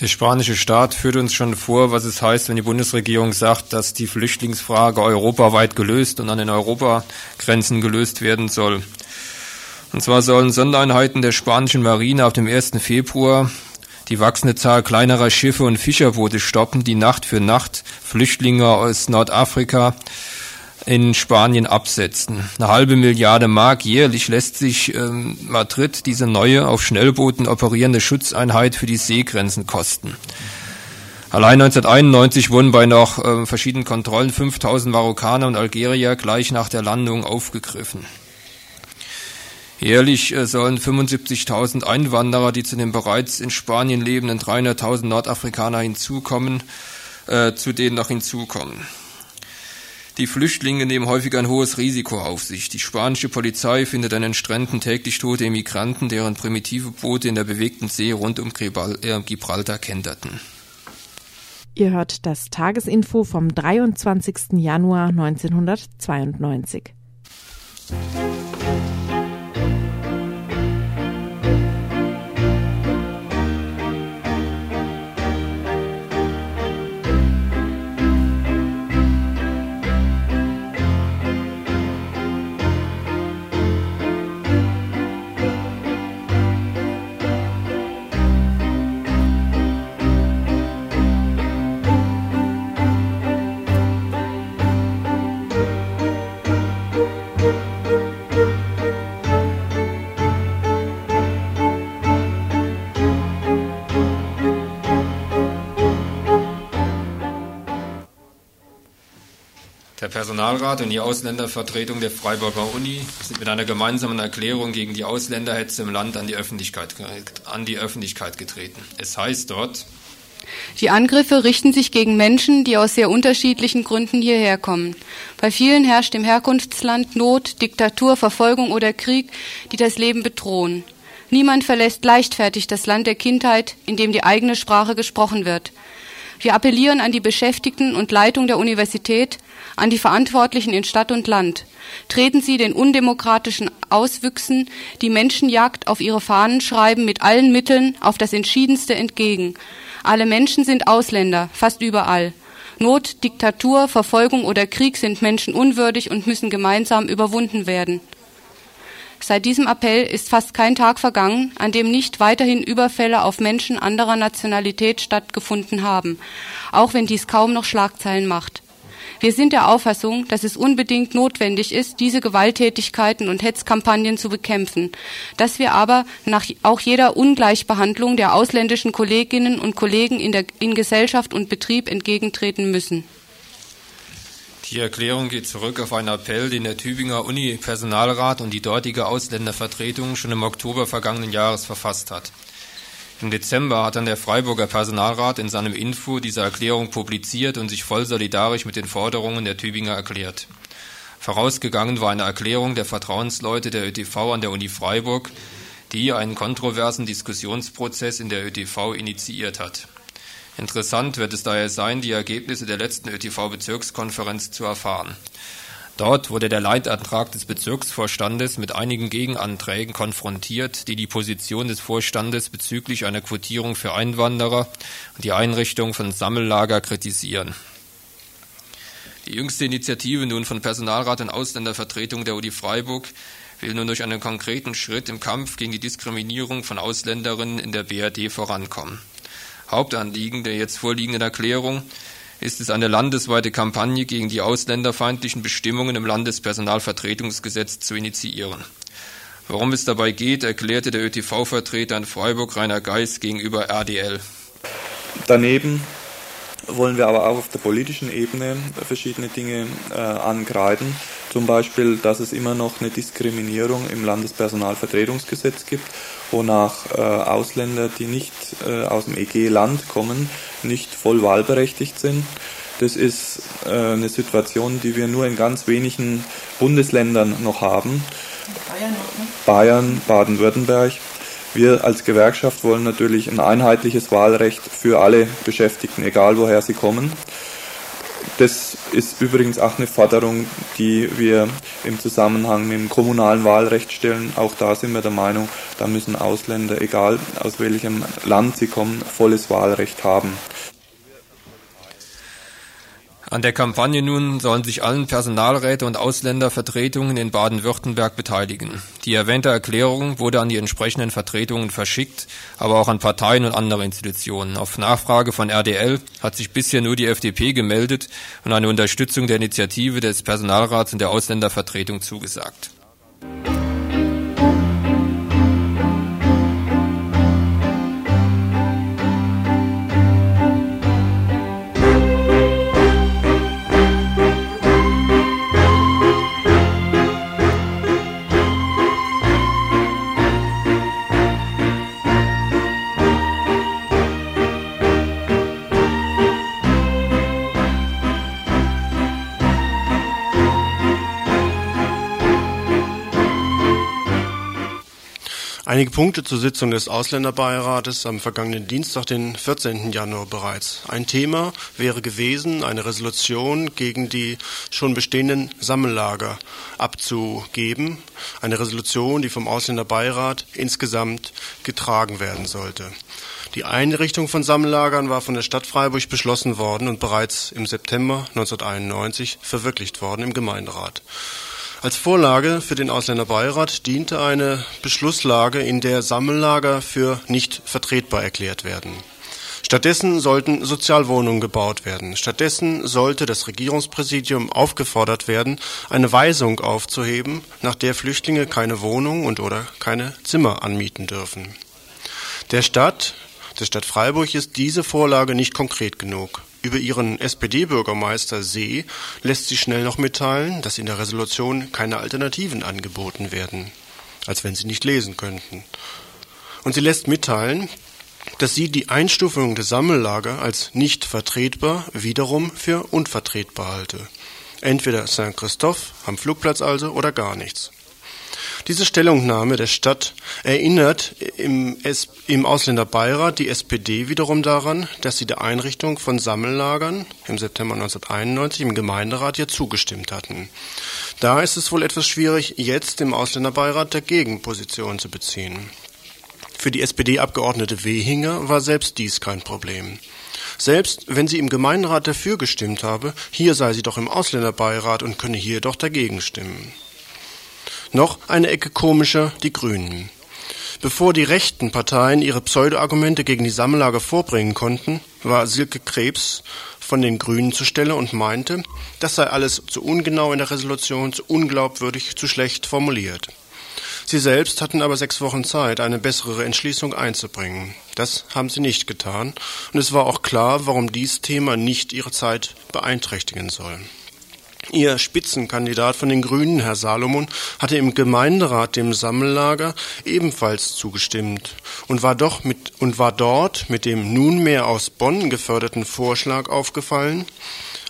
Der spanische Staat führt uns schon vor, was es heißt, wenn die Bundesregierung sagt, dass die Flüchtlingsfrage europaweit gelöst und an den Europagrenzen gelöst werden soll. Und zwar sollen Sondereinheiten der spanischen Marine ab dem 1. Februar die wachsende Zahl kleinerer Schiffe und Fischerboote stoppen, die Nacht für Nacht Flüchtlinge aus Nordafrika in Spanien absetzen. Eine halbe Milliarde Mark jährlich lässt sich ähm, Madrid diese neue auf Schnellbooten operierende Schutzeinheit für die Seegrenzen kosten. Allein 1991 wurden bei noch äh, verschiedenen Kontrollen 5000 Marokkaner und Algerier gleich nach der Landung aufgegriffen. Jährlich äh, sollen 75.000 Einwanderer, die zu den bereits in Spanien lebenden 300.000 Nordafrikaner hinzukommen, äh, zu denen noch hinzukommen. Die Flüchtlinge nehmen häufig ein hohes Risiko auf sich. Die spanische Polizei findet an den Stränden täglich tote Immigranten, deren primitive Boote in der bewegten See rund um äh, Gibraltar kenterten. Ihr hört das Tagesinfo vom 23. Januar 1992. Personalrat und die Ausländervertretung der Freiburger Uni sind mit einer gemeinsamen Erklärung gegen die Ausländerhetze im Land an die Öffentlichkeit, an die Öffentlichkeit getreten. Es heißt dort, die Angriffe richten sich gegen Menschen, die aus sehr unterschiedlichen Gründen hierher kommen. Bei vielen herrscht im Herkunftsland Not, Diktatur, Verfolgung oder Krieg, die das Leben bedrohen. Niemand verlässt leichtfertig das Land der Kindheit, in dem die eigene Sprache gesprochen wird. Wir appellieren an die Beschäftigten und Leitung der Universität, an die Verantwortlichen in Stadt und Land. Treten Sie den undemokratischen Auswüchsen, die Menschenjagd auf ihre Fahnen schreiben, mit allen Mitteln auf das Entschiedenste entgegen. Alle Menschen sind Ausländer, fast überall. Not, Diktatur, Verfolgung oder Krieg sind Menschen unwürdig und müssen gemeinsam überwunden werden. Seit diesem Appell ist fast kein Tag vergangen, an dem nicht weiterhin Überfälle auf Menschen anderer Nationalität stattgefunden haben, auch wenn dies kaum noch Schlagzeilen macht. Wir sind der Auffassung, dass es unbedingt notwendig ist, diese Gewalttätigkeiten und Hetzkampagnen zu bekämpfen, dass wir aber nach auch jeder Ungleichbehandlung der ausländischen Kolleginnen und Kollegen in, der, in Gesellschaft und Betrieb entgegentreten müssen. Die Erklärung geht zurück auf einen Appell, den der Tübinger Uni-Personalrat und die dortige Ausländervertretung schon im Oktober vergangenen Jahres verfasst hat. Im Dezember hat dann der Freiburger Personalrat in seinem Info diese Erklärung publiziert und sich voll solidarisch mit den Forderungen der Tübinger erklärt. Vorausgegangen war eine Erklärung der Vertrauensleute der ÖTV an der Uni Freiburg, die einen kontroversen Diskussionsprozess in der ÖTV initiiert hat. Interessant wird es daher sein, die Ergebnisse der letzten ÖTV-Bezirkskonferenz zu erfahren. Dort wurde der Leitantrag des Bezirksvorstandes mit einigen Gegenanträgen konfrontiert, die die Position des Vorstandes bezüglich einer Quotierung für Einwanderer und die Einrichtung von Sammellager kritisieren. Die jüngste Initiative nun von Personalrat und Ausländervertretung der Uni Freiburg will nun durch einen konkreten Schritt im Kampf gegen die Diskriminierung von Ausländerinnen in der BRD vorankommen. Hauptanliegen der jetzt vorliegenden Erklärung ist es, eine landesweite Kampagne gegen die ausländerfeindlichen Bestimmungen im Landespersonalvertretungsgesetz zu initiieren. Worum es dabei geht, erklärte der ÖTV-Vertreter in Freiburg Rainer Geis gegenüber RDL. Daneben wollen wir aber auch auf der politischen Ebene verschiedene Dinge äh, angreifen. Zum Beispiel, dass es immer noch eine Diskriminierung im Landespersonalvertretungsgesetz gibt, wonach äh, Ausländer, die nicht äh, aus dem EG-Land kommen, nicht voll wahlberechtigt sind. Das ist äh, eine Situation, die wir nur in ganz wenigen Bundesländern noch haben. Bayern, Bayern Baden-Württemberg. Wir als Gewerkschaft wollen natürlich ein einheitliches Wahlrecht für alle Beschäftigten, egal woher sie kommen. Das ist übrigens auch eine Forderung, die wir im Zusammenhang mit dem kommunalen Wahlrecht stellen. Auch da sind wir der Meinung, da müssen Ausländer, egal aus welchem Land sie kommen, volles Wahlrecht haben. An der Kampagne nun sollen sich allen Personalräte und Ausländervertretungen in Baden-Württemberg beteiligen. Die erwähnte Erklärung wurde an die entsprechenden Vertretungen verschickt, aber auch an Parteien und andere Institutionen. Auf Nachfrage von RDL hat sich bisher nur die FDP gemeldet und eine Unterstützung der Initiative des Personalrats und der Ausländervertretung zugesagt. Einige Punkte zur Sitzung des Ausländerbeirates am vergangenen Dienstag, den 14. Januar bereits. Ein Thema wäre gewesen, eine Resolution gegen die schon bestehenden Sammellager abzugeben. Eine Resolution, die vom Ausländerbeirat insgesamt getragen werden sollte. Die Einrichtung von Sammellagern war von der Stadt Freiburg beschlossen worden und bereits im September 1991 verwirklicht worden im Gemeinderat. Als Vorlage für den Ausländerbeirat diente eine Beschlusslage, in der Sammellager für nicht vertretbar erklärt werden. Stattdessen sollten Sozialwohnungen gebaut werden. Stattdessen sollte das Regierungspräsidium aufgefordert werden, eine Weisung aufzuheben, nach der Flüchtlinge keine Wohnung und oder keine Zimmer anmieten dürfen. Der Stadt, der Stadt Freiburg ist diese Vorlage nicht konkret genug. Über ihren SPD-Bürgermeister See lässt sich schnell noch mitteilen, dass in der Resolution keine Alternativen angeboten werden, als wenn sie nicht lesen könnten. Und sie lässt mitteilen, dass sie die Einstufung der Sammellager als nicht vertretbar wiederum für unvertretbar halte. Entweder Saint-Christophe am Flugplatz also oder gar nichts. Diese Stellungnahme der Stadt erinnert im, im Ausländerbeirat die SPD wiederum daran, dass sie der Einrichtung von Sammellagern im September 1991 im Gemeinderat ja zugestimmt hatten. Da ist es wohl etwas schwierig, jetzt im Ausländerbeirat dagegen Position zu beziehen. Für die SPD-Abgeordnete Wehinger war selbst dies kein Problem. Selbst wenn sie im Gemeinderat dafür gestimmt habe, hier sei sie doch im Ausländerbeirat und könne hier doch dagegen stimmen. Noch eine Ecke komischer die Grünen. Bevor die rechten Parteien ihre Pseudo-Argumente gegen die Sammellager vorbringen konnten, war Silke Krebs von den Grünen zur Stelle und meinte, das sei alles zu ungenau in der Resolution, zu unglaubwürdig, zu schlecht formuliert. Sie selbst hatten aber sechs Wochen Zeit, eine bessere Entschließung einzubringen. Das haben sie nicht getan, und es war auch klar, warum dies Thema nicht ihre Zeit beeinträchtigen soll. Ihr Spitzenkandidat von den Grünen, Herr Salomon, hatte im Gemeinderat dem Sammellager ebenfalls zugestimmt und war doch mit und war dort mit dem nunmehr aus Bonn geförderten Vorschlag aufgefallen,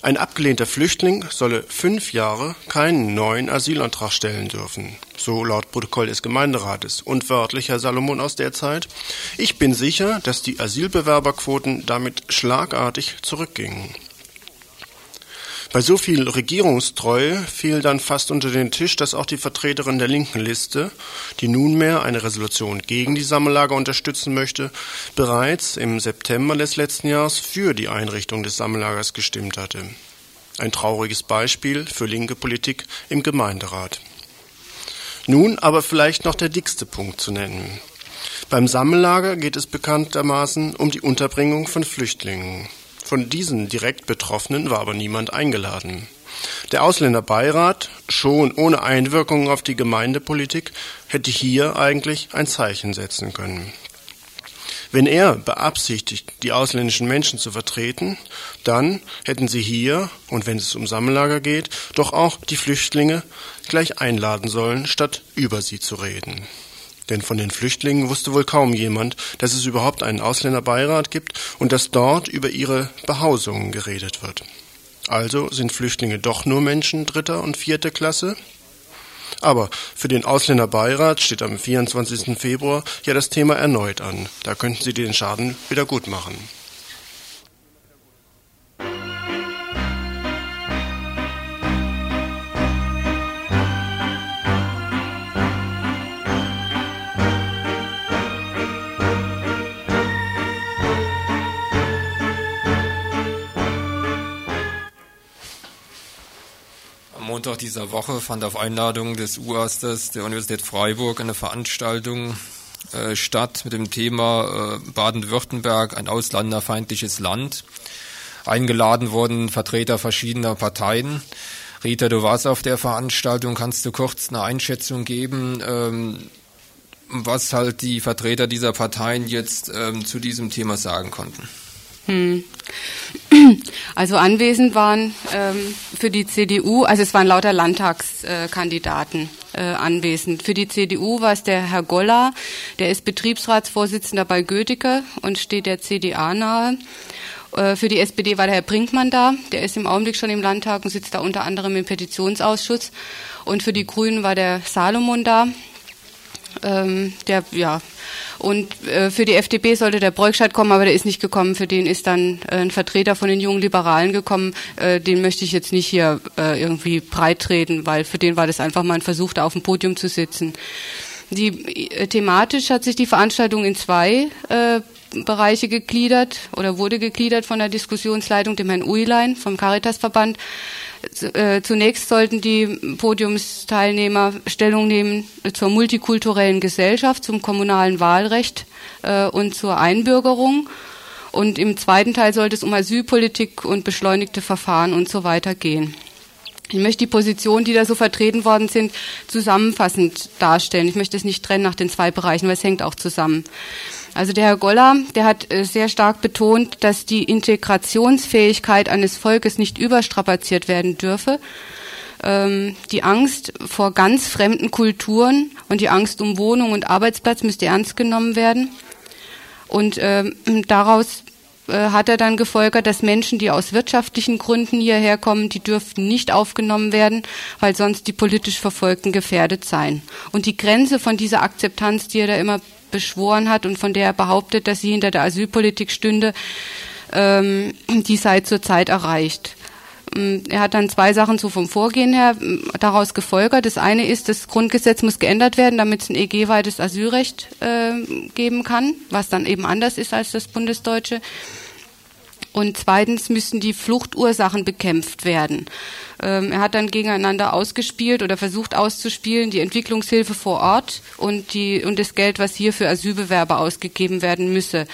ein abgelehnter Flüchtling solle fünf Jahre keinen neuen Asylantrag stellen dürfen. So laut Protokoll des Gemeinderates. Und wörtlich, Herr Salomon aus der Zeit. Ich bin sicher, dass die Asylbewerberquoten damit schlagartig zurückgingen. Bei so viel Regierungstreue fiel dann fast unter den Tisch, dass auch die Vertreterin der linken Liste, die nunmehr eine Resolution gegen die Sammellager unterstützen möchte, bereits im September des letzten Jahres für die Einrichtung des Sammellagers gestimmt hatte. Ein trauriges Beispiel für linke Politik im Gemeinderat. Nun aber vielleicht noch der dickste Punkt zu nennen. Beim Sammellager geht es bekanntermaßen um die Unterbringung von Flüchtlingen. Von diesen direkt Betroffenen war aber niemand eingeladen. Der Ausländerbeirat, schon ohne Einwirkung auf die Gemeindepolitik, hätte hier eigentlich ein Zeichen setzen können. Wenn er beabsichtigt, die ausländischen Menschen zu vertreten, dann hätten sie hier, und wenn es um Sammellager geht, doch auch die Flüchtlinge gleich einladen sollen, statt über sie zu reden. Denn von den Flüchtlingen wusste wohl kaum jemand, dass es überhaupt einen Ausländerbeirat gibt und dass dort über ihre Behausungen geredet wird. Also sind Flüchtlinge doch nur Menschen dritter und vierter Klasse? Aber für den Ausländerbeirat steht am 24. Februar ja das Thema erneut an. Da könnten Sie den Schaden wieder gut machen. Montag dieser Woche fand auf Einladung des UASters der Universität Freiburg eine Veranstaltung äh, statt mit dem Thema äh, Baden-Württemberg, ein ausländerfeindliches Land. Eingeladen wurden Vertreter verschiedener Parteien. Rita, du warst auf der Veranstaltung. Kannst du kurz eine Einschätzung geben, ähm, was halt die Vertreter dieser Parteien jetzt ähm, zu diesem Thema sagen konnten? Hm. Also anwesend waren ähm, für die CDU, also es waren lauter Landtagskandidaten äh, anwesend. Für die CDU war es der Herr Goller, der ist Betriebsratsvorsitzender bei Goethe und steht der CDA nahe. Äh, für die SPD war der Herr Brinkmann da, der ist im Augenblick schon im Landtag und sitzt da unter anderem im Petitionsausschuss. Und für die Grünen war der Salomon da, ähm, der ja und äh, für die FDP sollte der Breukscheid kommen, aber der ist nicht gekommen. Für den ist dann äh, ein Vertreter von den jungen Liberalen gekommen. Äh, den möchte ich jetzt nicht hier äh, irgendwie breitreden, weil für den war das einfach mal ein Versuch, da auf dem Podium zu sitzen. Die, äh, thematisch hat sich die Veranstaltung in zwei äh, Bereiche gegliedert oder wurde gegliedert von der Diskussionsleitung, dem Herrn Uilein vom Caritasverband. Äh, zunächst sollten die Podiumsteilnehmer Stellung nehmen zur multikulturellen Gesellschaft, zum kommunalen Wahlrecht äh, und zur Einbürgerung. Und im zweiten Teil sollte es um Asylpolitik und beschleunigte Verfahren und so weiter gehen. Ich möchte die Positionen, die da so vertreten worden sind, zusammenfassend darstellen. Ich möchte es nicht trennen nach den zwei Bereichen, weil es hängt auch zusammen. Also der Herr Goller, der hat äh, sehr stark betont, dass die Integrationsfähigkeit eines Volkes nicht überstrapaziert werden dürfe. Ähm, die Angst vor ganz fremden Kulturen und die Angst um Wohnung und Arbeitsplatz müsste ernst genommen werden. Und ähm, daraus äh, hat er dann gefolgert, dass Menschen, die aus wirtschaftlichen Gründen hierher kommen, die dürften nicht aufgenommen werden, weil sonst die politisch Verfolgten gefährdet seien. Und die Grenze von dieser Akzeptanz, die er da immer beschworen hat und von der er behauptet, dass sie hinter der Asylpolitik stünde, ähm, die sei zurzeit erreicht. Ähm, er hat dann zwei Sachen so vom Vorgehen her ähm, daraus gefolgert. Das eine ist, das Grundgesetz muss geändert werden, damit es ein EG-weites Asylrecht äh, geben kann, was dann eben anders ist als das bundesdeutsche. Und zweitens müssen die Fluchtursachen bekämpft werden. Ähm, er hat dann gegeneinander ausgespielt oder versucht auszuspielen die Entwicklungshilfe vor Ort und die und das Geld, was hier für Asylbewerber ausgegeben werden müsse.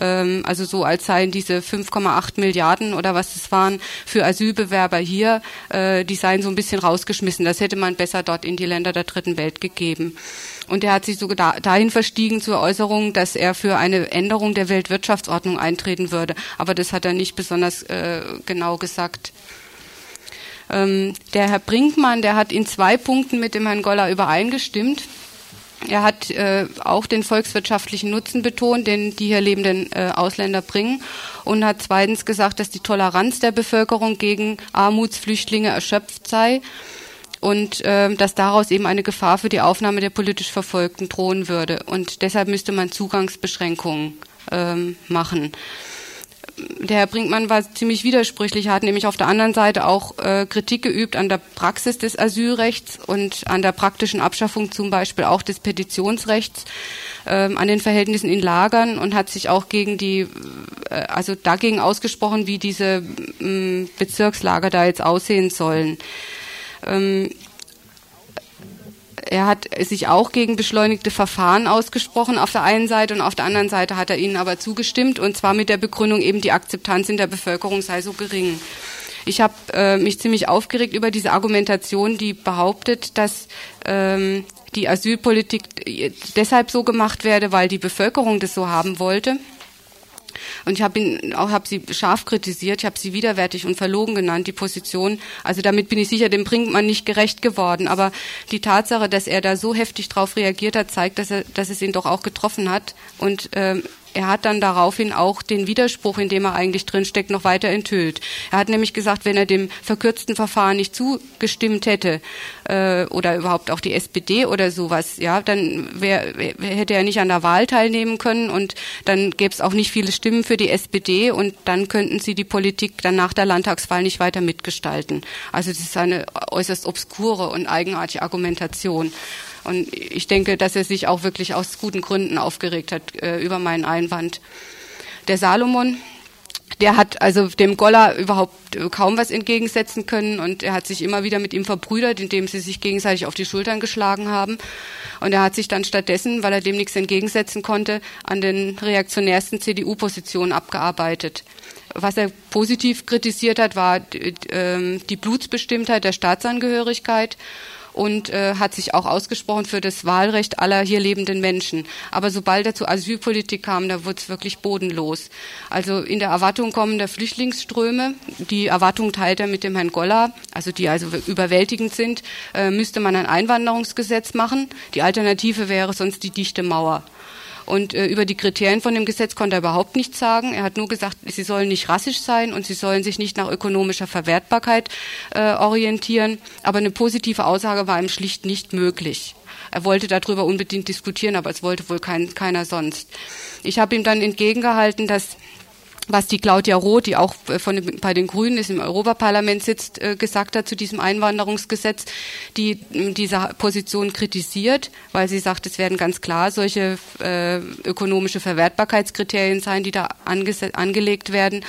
Ähm, also so als seien diese 5,8 Milliarden oder was es waren für Asylbewerber hier, äh, die seien so ein bisschen rausgeschmissen. Das hätte man besser dort in die Länder der dritten Welt gegeben. Und er hat sich sogar dahin verstiegen zur Äußerung, dass er für eine Änderung der Weltwirtschaftsordnung eintreten würde. Aber das hat er nicht besonders äh, genau gesagt. Ähm, der Herr Brinkmann, der hat in zwei Punkten mit dem Herrn Goller übereingestimmt. Er hat äh, auch den volkswirtschaftlichen Nutzen betont, den die hier lebenden äh, Ausländer bringen und hat zweitens gesagt, dass die Toleranz der Bevölkerung gegen Armutsflüchtlinge erschöpft sei und äh, dass daraus eben eine Gefahr für die Aufnahme der politisch Verfolgten drohen würde. Und deshalb müsste man Zugangsbeschränkungen ähm, machen der Herr Brinkmann war ziemlich widersprüchlich, er hat nämlich auf der anderen Seite auch äh, Kritik geübt an der Praxis des Asylrechts und an der praktischen Abschaffung zum Beispiel auch des Petitionsrechts, ähm, an den Verhältnissen in Lagern und hat sich auch gegen die, äh, also dagegen ausgesprochen, wie diese äh, Bezirkslager da jetzt aussehen sollen. Ähm, er hat sich auch gegen beschleunigte Verfahren ausgesprochen auf der einen Seite und auf der anderen Seite hat er ihnen aber zugestimmt und zwar mit der Begründung eben die Akzeptanz in der Bevölkerung sei so gering. Ich habe äh, mich ziemlich aufgeregt über diese Argumentation, die behauptet, dass ähm, die Asylpolitik deshalb so gemacht werde, weil die Bevölkerung das so haben wollte. Und ich habe ihn auch habe sie scharf kritisiert, ich habe sie widerwärtig und verlogen genannt, die Position. Also damit bin ich sicher dem Brinkmann nicht gerecht geworden. Aber die Tatsache, dass er da so heftig drauf reagiert hat, zeigt, dass er, dass es ihn doch auch getroffen hat. Und ähm, er hat dann daraufhin auch den Widerspruch, in dem er eigentlich drinsteckt, noch weiter enthüllt. Er hat nämlich gesagt, wenn er dem verkürzten Verfahren nicht zugestimmt hätte äh, oder überhaupt auch die SPD oder sowas, ja, dann wär, hätte er nicht an der Wahl teilnehmen können und dann gäbe es auch nicht viele Stimmen für die SPD und dann könnten sie die Politik dann nach der Landtagswahl nicht weiter mitgestalten. Also das ist eine äußerst obskure und eigenartige Argumentation. Und ich denke, dass er sich auch wirklich aus guten Gründen aufgeregt hat äh, über meinen Einwand. Der Salomon, der hat also dem Golla überhaupt äh, kaum was entgegensetzen können und er hat sich immer wieder mit ihm verbrüdert, indem sie sich gegenseitig auf die Schultern geschlagen haben. Und er hat sich dann stattdessen, weil er dem nichts entgegensetzen konnte, an den reaktionärsten CDU-Positionen abgearbeitet. Was er positiv kritisiert hat, war äh, die Blutsbestimmtheit der Staatsangehörigkeit und äh, hat sich auch ausgesprochen für das Wahlrecht aller hier lebenden Menschen. Aber sobald er zur Asylpolitik kam, da wurde es wirklich bodenlos. Also in der Erwartung kommender Flüchtlingsströme, die Erwartung teilt er mit dem Herrn Goller, also die also überwältigend sind, äh, müsste man ein Einwanderungsgesetz machen. Die Alternative wäre sonst die dichte Mauer. Und äh, über die Kriterien von dem Gesetz konnte er überhaupt nichts sagen. Er hat nur gesagt, sie sollen nicht rassisch sein und sie sollen sich nicht nach ökonomischer Verwertbarkeit äh, orientieren. Aber eine positive Aussage war ihm schlicht nicht möglich. Er wollte darüber unbedingt diskutieren, aber es wollte wohl kein, keiner sonst. Ich habe ihm dann entgegengehalten, dass was die Claudia Roth, die auch äh, von, bei den Grünen ist, im Europaparlament sitzt, äh, gesagt hat zu diesem Einwanderungsgesetz, die diese Position kritisiert, weil sie sagt, es werden ganz klar solche äh, ökonomische Verwertbarkeitskriterien sein, die da angelegt werden.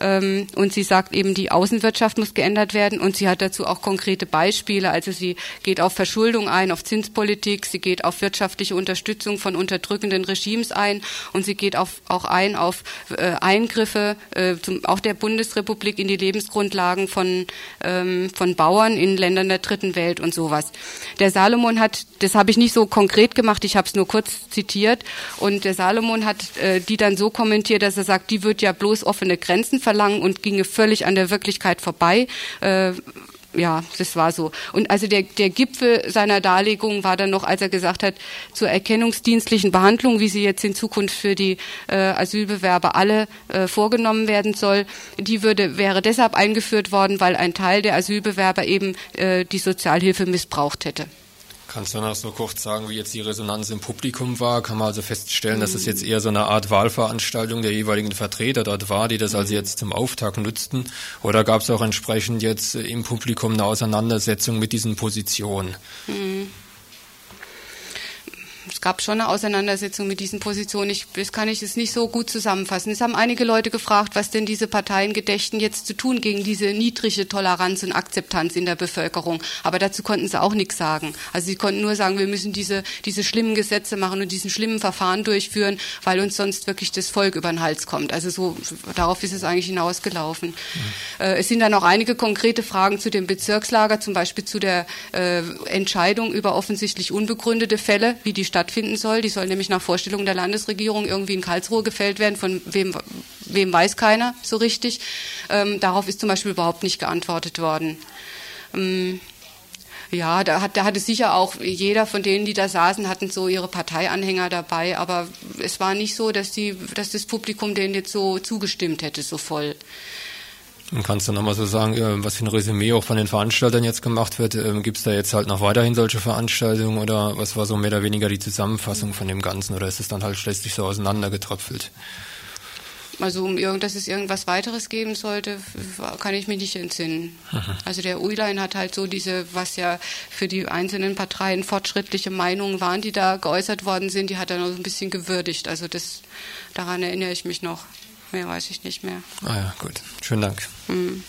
Ähm, und sie sagt eben, die Außenwirtschaft muss geändert werden und sie hat dazu auch konkrete Beispiele. Also sie geht auf Verschuldung ein, auf Zinspolitik, sie geht auf wirtschaftliche Unterstützung von unterdrückenden Regimes ein und sie geht auf, auch ein auf äh, Eingriffe äh, zum, auch der Bundesrepublik in die Lebensgrundlagen von, ähm, von Bauern in Ländern der dritten Welt und sowas. Der Salomon hat, das habe ich nicht so konkret gemacht, ich habe es nur kurz zitiert und der Salomon hat äh, die dann so kommentiert, dass er sagt, die wird ja bloß offene Grenzen verlangen und ginge völlig an der Wirklichkeit vorbei. Äh, ja, das war so. Und also der, der Gipfel seiner Darlegung war dann noch, als er gesagt hat, zur erkennungsdienstlichen Behandlung, wie sie jetzt in Zukunft für die äh, Asylbewerber alle äh, vorgenommen werden soll, die würde, wäre deshalb eingeführt worden, weil ein Teil der Asylbewerber eben äh, die Sozialhilfe missbraucht hätte. Kannst du noch so kurz sagen, wie jetzt die Resonanz im Publikum war? Kann man also feststellen, dass es jetzt eher so eine Art Wahlveranstaltung der jeweiligen Vertreter dort war, die das also jetzt zum Auftakt nutzten? Oder gab es auch entsprechend jetzt im Publikum eine Auseinandersetzung mit diesen Positionen? Mhm es gab schon eine Auseinandersetzung mit diesen Positionen. Ich, das kann ich jetzt nicht so gut zusammenfassen. Es haben einige Leute gefragt, was denn diese Parteien gedächten, jetzt zu tun gegen diese niedrige Toleranz und Akzeptanz in der Bevölkerung. Aber dazu konnten sie auch nichts sagen. Also sie konnten nur sagen, wir müssen diese, diese schlimmen Gesetze machen und diesen schlimmen Verfahren durchführen, weil uns sonst wirklich das Volk über den Hals kommt. Also so, darauf ist es eigentlich hinausgelaufen. Mhm. Äh, es sind dann auch einige konkrete Fragen zu dem Bezirkslager, zum Beispiel zu der äh, Entscheidung über offensichtlich unbegründete Fälle, wie die stattfinden soll. Die soll nämlich nach Vorstellung der Landesregierung irgendwie in Karlsruhe gefällt werden. Von wem, wem weiß keiner so richtig. Ähm, darauf ist zum Beispiel überhaupt nicht geantwortet worden. Ähm, ja, da hat, da hatte sicher auch jeder von denen, die da saßen, hatten so ihre Parteianhänger dabei, aber es war nicht so, dass, die, dass das Publikum denen jetzt so zugestimmt hätte, so voll. Und kannst du nochmal so sagen, was für ein Resümee auch von den Veranstaltern jetzt gemacht wird? Ähm, Gibt es da jetzt halt noch weiterhin solche Veranstaltungen oder was war so mehr oder weniger die Zusammenfassung von dem Ganzen oder ist es dann halt schließlich so auseinandergetröpfelt? Also um irgend, dass es irgendwas weiteres geben sollte, kann ich mich nicht entsinnen. Mhm. Also der Uilein hat halt so diese, was ja für die einzelnen Parteien fortschrittliche Meinungen waren, die da geäußert worden sind, die hat er noch so ein bisschen gewürdigt. Also das, daran erinnere ich mich noch. Mehr weiß ich nicht mehr. Ah ja, gut. Schönen Dank. Mhm.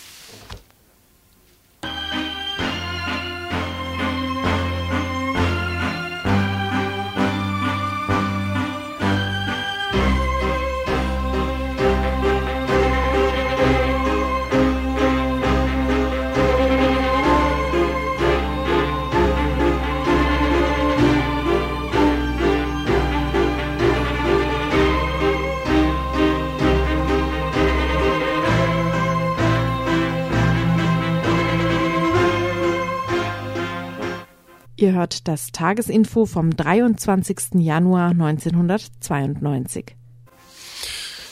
Ihr hört das Tagesinfo vom 23. Januar 1992.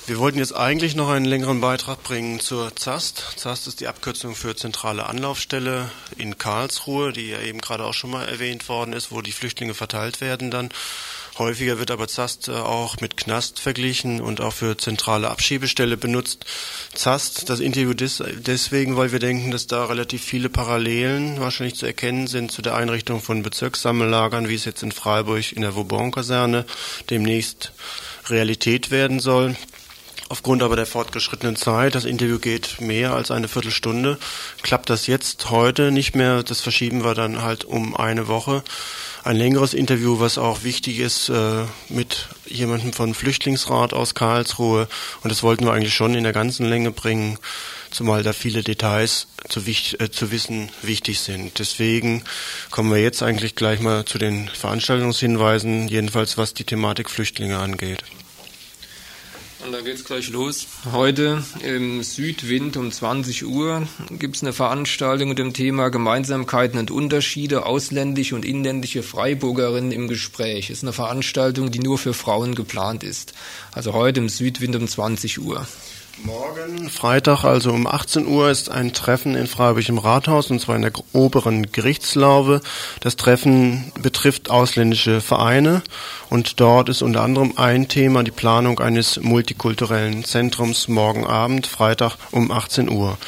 Wir wollten jetzt eigentlich noch einen längeren Beitrag bringen zur ZAST. ZAST ist die Abkürzung für Zentrale Anlaufstelle in Karlsruhe, die ja eben gerade auch schon mal erwähnt worden ist, wo die Flüchtlinge verteilt werden dann. Häufiger wird aber ZAST äh, auch mit Knast verglichen und auch für zentrale Abschiebestelle benutzt. ZAST, das Interview deswegen, weil wir denken, dass da relativ viele Parallelen wahrscheinlich zu erkennen sind zu der Einrichtung von Bezirkssammellagern, wie es jetzt in Freiburg in der Vauban-Kaserne demnächst Realität werden soll. Aufgrund aber der fortgeschrittenen Zeit, das Interview geht mehr als eine Viertelstunde, klappt das jetzt heute nicht mehr. Das verschieben wir dann halt um eine Woche ein längeres Interview, was auch wichtig ist, äh, mit jemandem von Flüchtlingsrat aus Karlsruhe. Und das wollten wir eigentlich schon in der ganzen Länge bringen, zumal da viele Details zu, äh, zu wissen wichtig sind. Deswegen kommen wir jetzt eigentlich gleich mal zu den Veranstaltungshinweisen, jedenfalls was die Thematik Flüchtlinge angeht. Und da geht's gleich los. Heute im Südwind um 20 Uhr gibt's eine Veranstaltung mit dem Thema Gemeinsamkeiten und Unterschiede, ausländische und inländische Freiburgerinnen im Gespräch. Ist eine Veranstaltung, die nur für Frauen geplant ist. Also heute im Südwind um 20 Uhr. Morgen, Freitag, also um 18 Uhr, ist ein Treffen in Freiburg im Rathaus, und zwar in der oberen Gerichtslaube. Das Treffen betrifft ausländische Vereine und dort ist unter anderem ein Thema die Planung eines multikulturellen Zentrums morgen Abend, Freitag um 18 Uhr.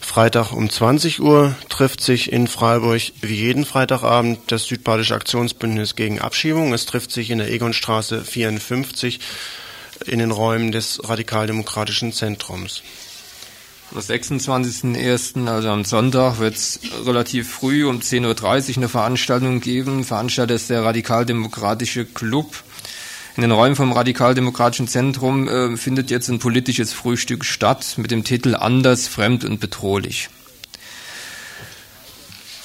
Freitag um 20 Uhr trifft sich in Freiburg wie jeden Freitagabend das Südbadische Aktionsbündnis gegen Abschiebung. Es trifft sich in der Egonstraße 54 in den Räumen des radikaldemokratischen Zentrums. Am 26.01., also am Sonntag, wird es relativ früh um 10.30 Uhr eine Veranstaltung geben. Veranstalter ist der Radikaldemokratische Club. In den Räumen vom Radikaldemokratischen Zentrum äh, findet jetzt ein politisches Frühstück statt mit dem Titel Anders, Fremd und Bedrohlich.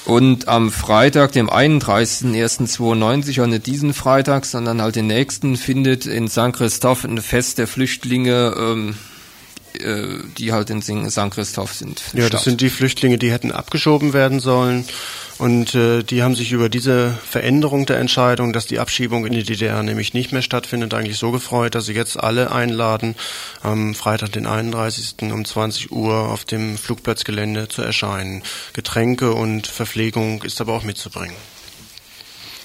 Und am Freitag, dem 31.01.92, auch nicht diesen Freitag, sondern halt den nächsten, findet in St. Christoph ein Fest der Flüchtlinge, ähm, äh, die halt in St. Christoph sind. Ja, statt. das sind die Flüchtlinge, die hätten abgeschoben werden sollen. Und äh, die haben sich über diese Veränderung der Entscheidung, dass die Abschiebung in die DDR nämlich nicht mehr stattfindet, eigentlich so gefreut, dass sie jetzt alle einladen, am Freitag, den 31. um 20 Uhr auf dem Flugplatzgelände zu erscheinen. Getränke und Verpflegung ist aber auch mitzubringen.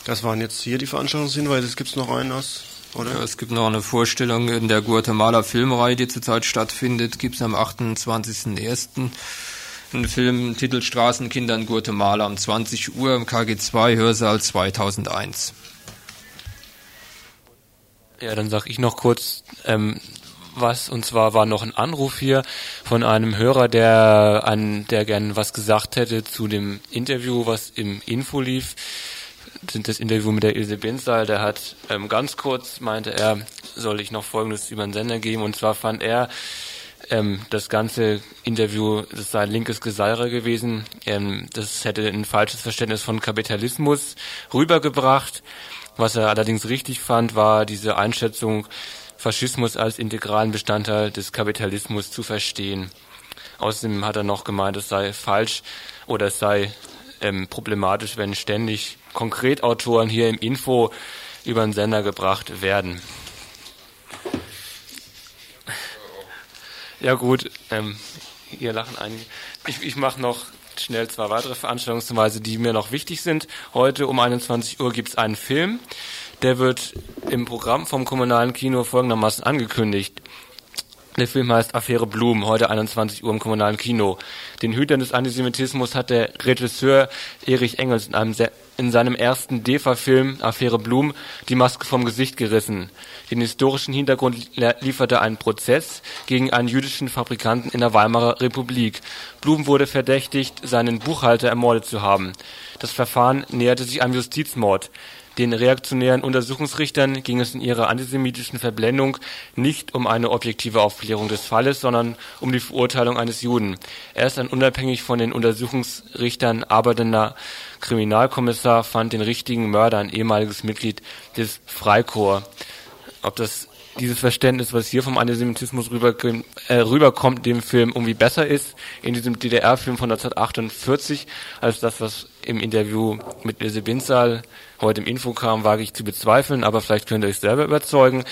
Das waren jetzt hier die Veranstaltungshinweise. Es gibt noch einen aus oder? Ja, es gibt noch eine Vorstellung in der Guatemala Filmreihe, die zurzeit stattfindet. Gibt es am 28.01 einen Film Titel Straßenkinder in Guatemala um 20 Uhr im KG2 Hörsaal 2001. Ja, dann sag ich noch kurz ähm, was und zwar war noch ein Anruf hier von einem Hörer, der an der gern was gesagt hätte zu dem Interview, was im Info lief. Das Interview mit der Ilse Benzal, der hat ähm, ganz kurz meinte er, soll ich noch Folgendes über den Sender geben und zwar fand er ähm, das ganze Interview, das sei linkes Geseire gewesen. Ähm, das hätte ein falsches Verständnis von Kapitalismus rübergebracht. Was er allerdings richtig fand, war diese Einschätzung, Faschismus als integralen Bestandteil des Kapitalismus zu verstehen. Außerdem hat er noch gemeint, es sei falsch oder es sei ähm, problematisch, wenn ständig Konkretautoren hier im Info über den Sender gebracht werden. Ja gut, ähm, hier lachen einige. Ich, ich mache noch schnell zwei weitere Veranstaltungsweise, die mir noch wichtig sind. Heute um 21 Uhr gibt es einen Film. Der wird im Programm vom kommunalen Kino folgendermaßen angekündigt. Der Film heißt Affäre Blum, heute 21 Uhr im kommunalen Kino. Den Hütern des Antisemitismus hat der Regisseur Erich Engels in, einem in seinem ersten DEFA-Film Affäre Blum die Maske vom Gesicht gerissen. Den historischen Hintergrund lieferte ein Prozess gegen einen jüdischen Fabrikanten in der Weimarer Republik. Blum wurde verdächtigt, seinen Buchhalter ermordet zu haben. Das Verfahren näherte sich einem Justizmord. Den reaktionären Untersuchungsrichtern ging es in ihrer antisemitischen Verblendung nicht um eine objektive Aufklärung des Falles, sondern um die Verurteilung eines Juden. Erst ein unabhängig von den Untersuchungsrichtern arbeitender Kriminalkommissar fand den richtigen Mörder, ein ehemaliges Mitglied des Freikorps. Ob das dieses Verständnis, was hier vom Antisemitismus äh, rüberkommt, dem Film irgendwie besser ist, in diesem DDR-Film von 1948, als das, was im Interview mit Ilse Binzal heute im Info kam, wage ich zu bezweifeln, aber vielleicht könnt ihr euch selber überzeugen.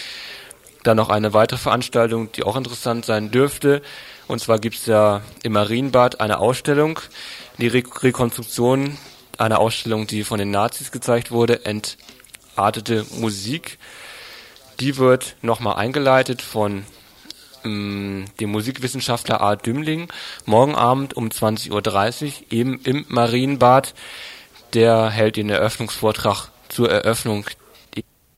Dann noch eine weitere Veranstaltung, die auch interessant sein dürfte. Und zwar gibt es ja im Marienbad eine Ausstellung, die Re Rekonstruktion einer Ausstellung, die von den Nazis gezeigt wurde, entartete Musik. Die wird nochmal eingeleitet von ähm, dem Musikwissenschaftler Art Dümling morgen Abend um 20.30 Uhr eben im Marienbad. Der hält den Eröffnungsvortrag zur Eröffnung